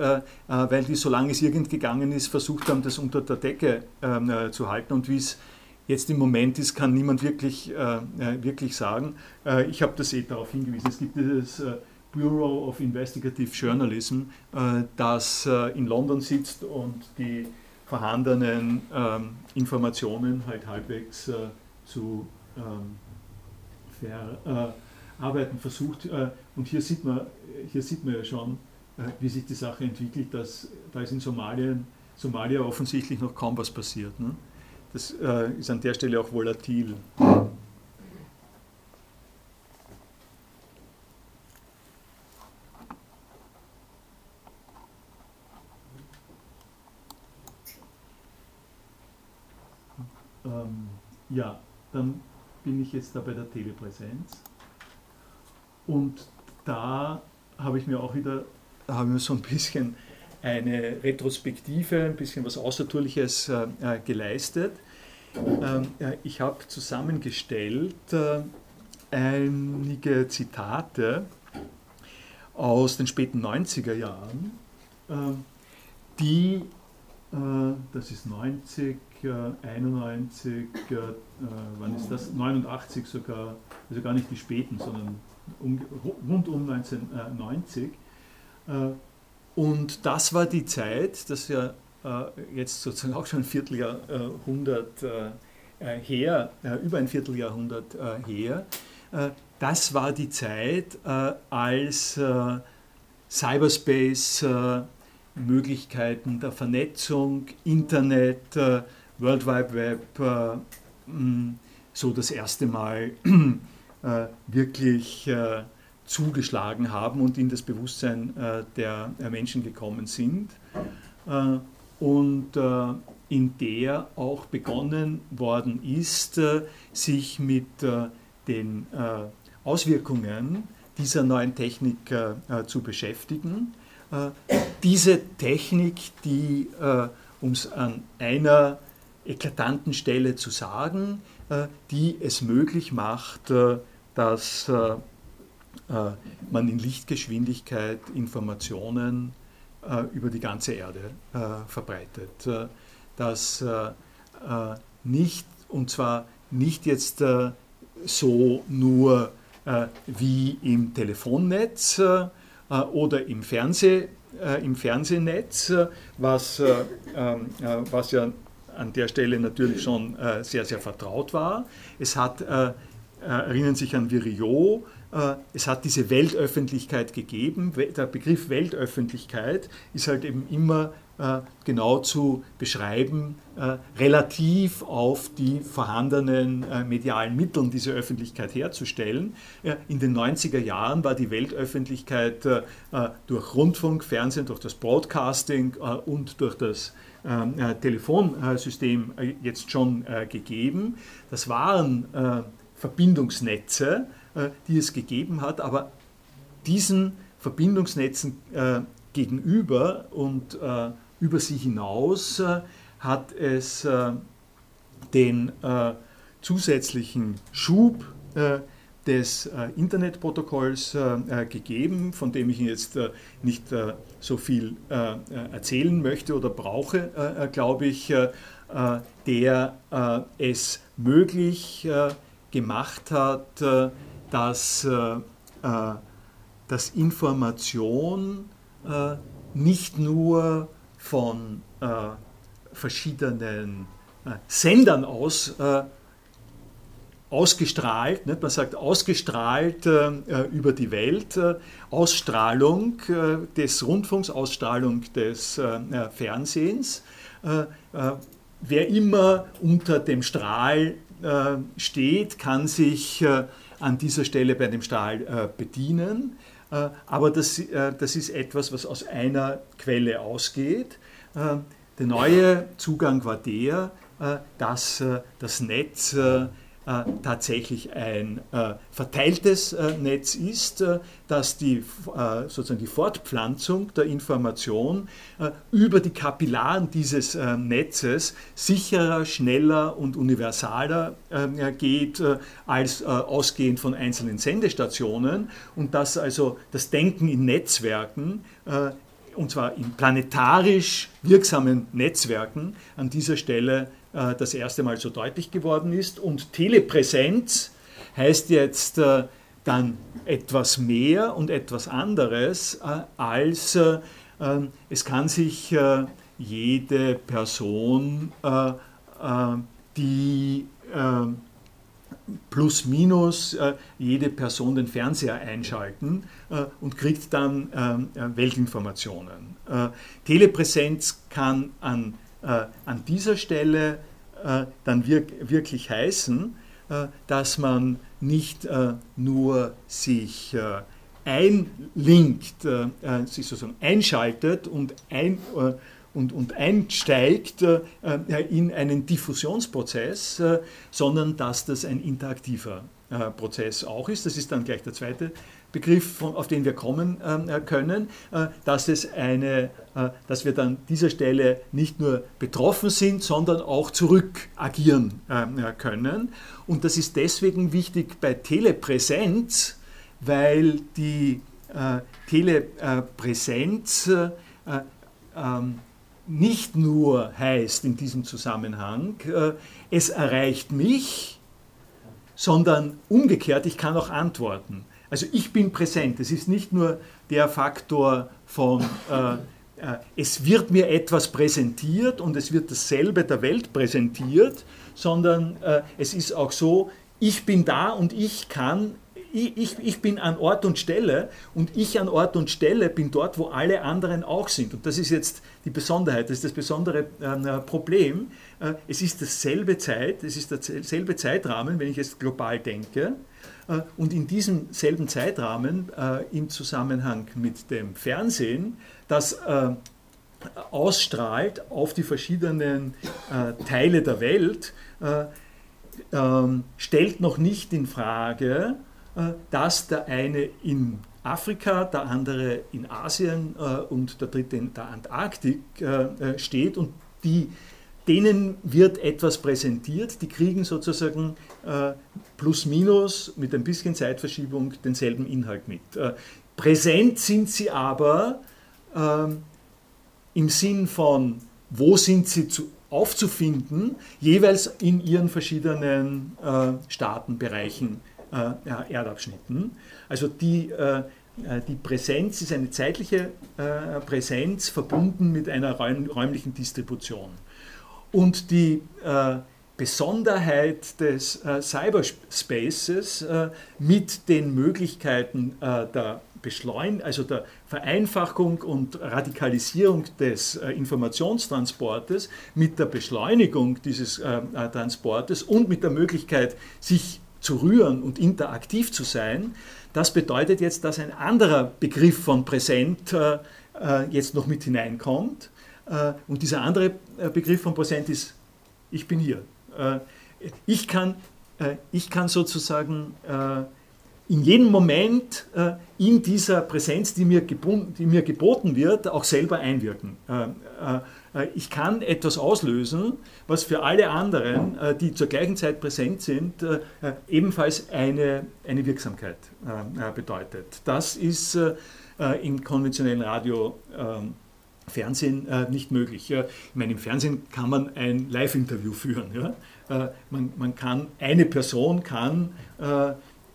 weil die, solange es irgend gegangen ist, versucht haben, das unter der Decke ähm, zu halten und wie es jetzt im Moment ist, kann niemand wirklich, äh, äh, wirklich sagen. Äh, ich habe das eh darauf hingewiesen. Es gibt dieses äh, Bureau of Investigative Journalism, äh, das äh, in London sitzt und die vorhandenen ähm, Informationen halt halbwegs zu ähm, verarbeiten versucht. und hier sieht, man, hier sieht man ja schon, wie sich die Sache entwickelt. Dass, da ist in Somalien, Somalia offensichtlich noch kaum was passiert. Ne? Das äh, ist an der Stelle auch volatil. Ähm, ja, dann bin ich jetzt da bei der Telepräsenz. Und da habe ich mir auch wieder haben wir so ein bisschen eine Retrospektive, ein bisschen was Außertourliches äh, äh geleistet. Ähm, ich habe zusammengestellt äh, einige Zitate aus den späten 90er Jahren, äh, die, das ist 90, 91, wann ist das? 89 sogar, also gar nicht die späten, sondern um, rund um 1990. Und das war die Zeit, das ja äh, jetzt sozusagen auch schon ein Vierteljahrhundert äh, äh, her, über ein Vierteljahrhundert her, das war die Zeit, als Cyberspace Möglichkeiten der Vernetzung, Internet, World Wide Web so das erste Mal wirklich zugeschlagen haben und in das Bewusstsein der Menschen gekommen sind und äh, in der auch begonnen worden ist, äh, sich mit äh, den Auswirkungen dieser neuen Technik zu beschäftigen. diese Technik, die, um es an einer eklatanten Stelle zu sagen, die es möglich macht, dass man in Lichtgeschwindigkeit Informationen äh, über die ganze Erde äh, verbreitet. Äh, dass nicht, und zwar nicht jetzt so nur wie im Telefonnetz oder im, Fernseh, im Fernsehnetz, was, ähm, was ja an der Stelle natürlich schon sehr, sehr vertraut war. Es hat, erinnern sich an Virio, äh, es hat diese Weltöffentlichkeit gegeben. Der Begriff Weltöffentlichkeit ist halt eben immer äh, genau zu beschreiben, äh, relativ auf die vorhandenen medialen Mittel, diese Öffentlichkeit herzustellen. In den 90er Jahren war die Weltöffentlichkeit durch Rundfunk, Fernsehen, durch das Broadcasting und durch das Telefonsystem jetzt schon gegeben. Das waren Verbindungsnetze, äh, die es gegeben hat, aber diesen Verbindungsnetzen äh, gegenüber und äh, über sie hinaus hat es den zusätzlichen Schub des Internetprotokolls gegeben, von dem ich jetzt nicht so viel erzählen möchte oder brauche, glaube ich, der es möglich gemacht hat, dass, äh, äh, dass Information äh, nicht nur von äh, verschiedenen äh, Sendern aus äh, ausgestrahlt, nicht? man sagt ausgestrahlt über die Welt, Ausstrahlung des Rundfunks, Ausstrahlung des Fernsehens. wer immer unter dem Strahl steht, kann sich an dieser Stelle bei dem Stahl äh, bedienen. Äh, aber das, äh, das ist etwas, was aus einer Quelle ausgeht. der neue Zugang war der, dass das Netz äh, tatsächlich ein äh, verteiltes äh, Netz ist, dass die, sozusagen die Fortpflanzung der Information über die Kapillaren dieses Netzes sicherer, schneller und universaler geht als ausgehend von einzelnen Sendestationen. Und dass also das Denken in Netzwerken und zwar in planetarisch wirksamen Netzwerken an dieser Stelle äh, das erste Mal so deutlich geworden ist. Und Telepräsenz heißt jetzt äh, dann etwas mehr und etwas anderes äh, als ähm, es kann sich jede Person, die plus minus jede Person den Fernseher einschalten und kriegt dann ähm, Weltinformationen. Telepräsenz kann an äh, an dieser Stelle äh, dann wirk wirklich heißen, äh, dass man nicht nur sich einlinkt, sich sozusagen einschaltet und, ein, und, und einsteigt in einen Diffusionsprozess, sondern dass das ein interaktiver Prozess auch ist. Das ist dann gleich der zweite Begriff, auf den wir kommen ähm, äh, können, äh, dass, es eine, äh, dass wir dann dieser Stelle nicht nur betroffen sind, sondern auch zurück agieren ähm, können. Und das ist deswegen wichtig bei Telepräsenz, weil die Telepräsenz ähm, nicht nur heißt in diesem Zusammenhang, es erreicht mich, sondern umgekehrt, ich kann auch antworten. Also ich bin präsent. Es ist nicht nur der Faktor von, äh, äh, es wird mir etwas präsentiert und es wird dasselbe der Welt präsentiert, sondern äh, es ist auch so, ich bin da und ich kann, ich, ich, bin an Ort und Stelle und ich an Ort und Stelle bin dort, wo alle anderen auch sind. Und das ist jetzt die Besonderheit, das ist das besondere ähm, äh, Problem. Äh, es ist dasselbe Zeit, es ist derselbe Zeitrahmen, wenn ich jetzt global denke. Äh, und in diesem selben Zeitrahmen äh, im Zusammenhang mit dem Fernsehen, das äh, ausstrahlt auf die verschiedenen Teile der Welt, ähm, stellt noch nicht in Frage, dass der eine in Afrika, der andere in Asien und der dritte in der Antarktik steht und die denen wird etwas präsentiert, die kriegen sozusagen äh, plus minus mit ein bisschen Zeitverschiebung denselben Inhalt mit. Äh, präsent sind sie aber äh, im Sinn von, wo sind sie zu, aufzufinden, jeweils in ihren verschiedenen äh, Staatenbereichen, äh, Erdabschnitten. Also die, äh, die Präsenz ist eine zeitliche Präsenz verbunden mit einer räumlichen Distribution. Und die, äh, Besonderheit des äh, Cyberspaces äh, mit den Möglichkeiten äh, der also der Vereinfachung und Radikalisierung des äh, Informationstransportes, mit der Beschleunigung dieses äh, äh, Transportes und mit der Möglichkeit, sich zu rühren und interaktiv zu sein, das bedeutet jetzt, dass ein anderer Begriff von präsent jetzt noch mit hineinkommt. und dieser andere Begriff von präsent ist, ich bin hier. ich, kann, ich kann sozusagen in jedem Moment äh, in dieser Präsenz, die mir, geboten wird, auch selber einwirken. Äh, ich kann etwas auslösen, was für alle anderen, äh, die zur gleichen Zeit präsent sind, äh, ebenfalls eine, eine Wirksamkeit bedeutet. Das ist im konventionellen Radio. Ähm, Fernsehen nicht möglich. Ich meine, im Fernsehen kann man ein Live-Interview führen. Ja? Man, man, kann, eine Person kann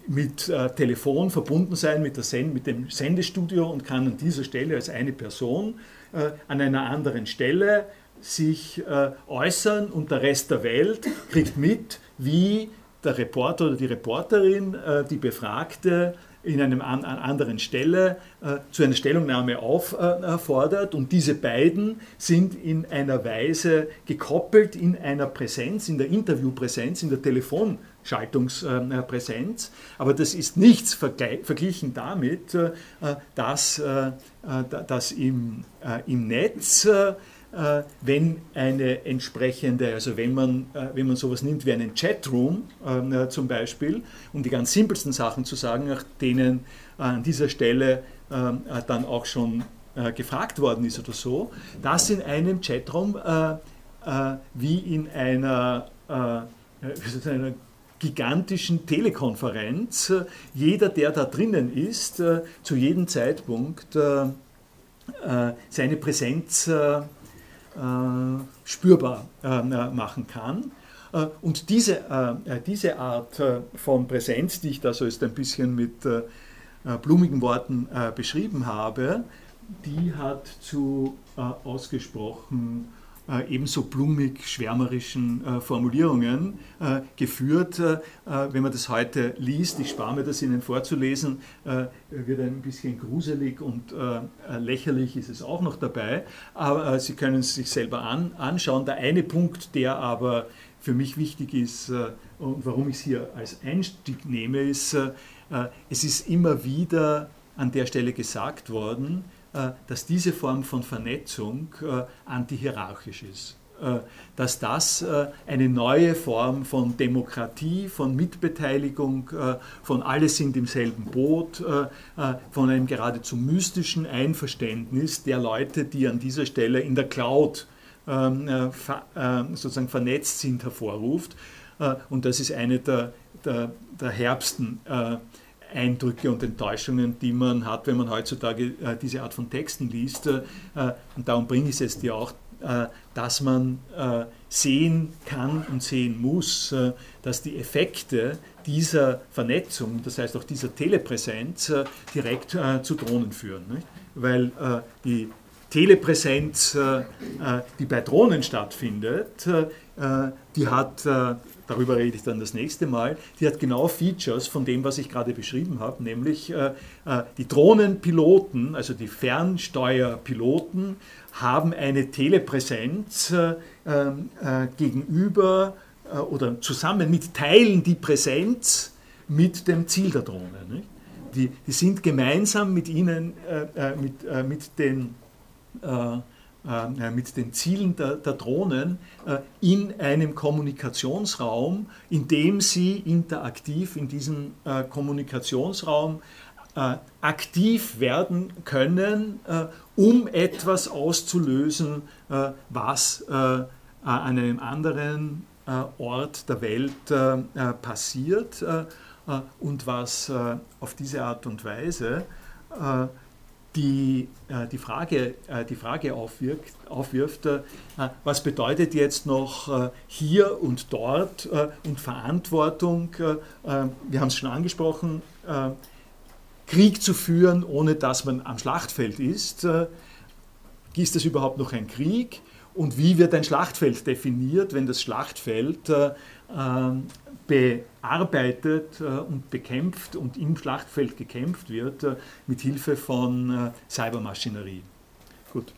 mit äh, Telefon verbunden sein mit, mit, dem Sendestudio und kann an dieser Stelle als eine Person an einer anderen Stelle sich äh, äußern und der Rest der Welt kriegt mit, wie der Reporter oder die Reporterin, äh, die Befragte, in einer an, anderen Stelle äh, zu einer Stellungnahme auffordert. und diese beiden sind in einer Weise gekoppelt in einer Präsenz, in der Interviewpräsenz, in der Telefon. Schaltungspräsenz. Aber das ist nichts verglichen damit, äh, dass, äh, dass im, im Netz wenn eine entsprechende, also wenn man, wenn man sowas nimmt wie einen Chatroom zum Beispiel, um die ganz simpelsten Sachen zu sagen, nach denen an dieser Stelle dann auch schon gefragt worden ist oder so, dass in einem Chatroom wie in einer, einer gigantischen Telekonferenz jeder, der da drinnen ist, äh, zu jedem Zeitpunkt äh, äh, seine Präsenz spürbar machen kann. Und diese, diese Art von Präsenz, die ich da so jetzt ein bisschen mit blumigen Worten beschrieben habe, die hat zu ausgesprochen ebenso blumig schwärmerischen äh, Formulierungen äh, geführt. Äh, wenn man das heute liest, ich spare mir das Ihnen vorzulesen, äh, wird ein bisschen gruselig und äh, lächerlich ist es auch noch dabei. Aber Sie können es sich selber an, anschauen. Der eine Punkt, der aber für mich wichtig ist und warum ich es hier als Einstieg nehme, ist, es ist immer wieder an der Stelle gesagt worden, äh, dass diese Form von Vernetzung äh, antihierarchisch ist äh, dass das eine neue Form von Demokratie, von Mitbeteiligung, von alle sind im selben Boot, von einem geradezu mystischen Einverständnis der Leute, die an dieser Stelle in der Cloud ähm, sozusagen vernetzt sind, hervorruft. Und das ist eine der, der, der herbsten Eindrücke und Enttäuschungen, die man hat, wenn man heutzutage äh, diese Art von Texten liest. Äh, und darum bringe ich es dir auch, äh, dass man sehen kann und sehen muss, dass die Effekte dieser Vernetzung, das heißt auch dieser Telepräsenz, direkt zu Drohnen führen. Nicht? Weil die Telepräsenz, die bei Drohnen stattfindet, die hat darüber rede ich dann das nächste Mal, die hat genau Features von dem, was ich gerade beschrieben habe, nämlich äh, äh, die Drohnenpiloten, also die Fernsteuerpiloten, haben eine Telepräsenz äh, ähm, äh gegenüber äh, oder zusammen mit teilen die Präsenz mit dem Ziel der Drohne. Die, die, sind gemeinsam mit ihnen, äh, mit, mit den äh, mit den Zielen der, der Drohnen äh, in einem Kommunikationsraum, in dem sie interaktiv in diesem äh, Kommunikationsraum aktiv werden können, um etwas auszulösen, was an einem anderen Ort der Welt passiert und was auf diese Art und Weise die äh, die Frage, äh, die Frage aufwirkt, aufwirft, äh, was bedeutet jetzt noch hier und dort und Verantwortung, wir haben es schon angesprochen, Krieg zu führen, ohne dass man am Schlachtfeld ist. Ist das überhaupt noch ein Krieg? Und wie wird ein Schlachtfeld definiert, wenn das Schlachtfeld äh, bearbeitet äh, und bekämpft und im Schlachtfeld gekämpft wird äh, mit Hilfe von äh, Cybermaschinerie. Gut.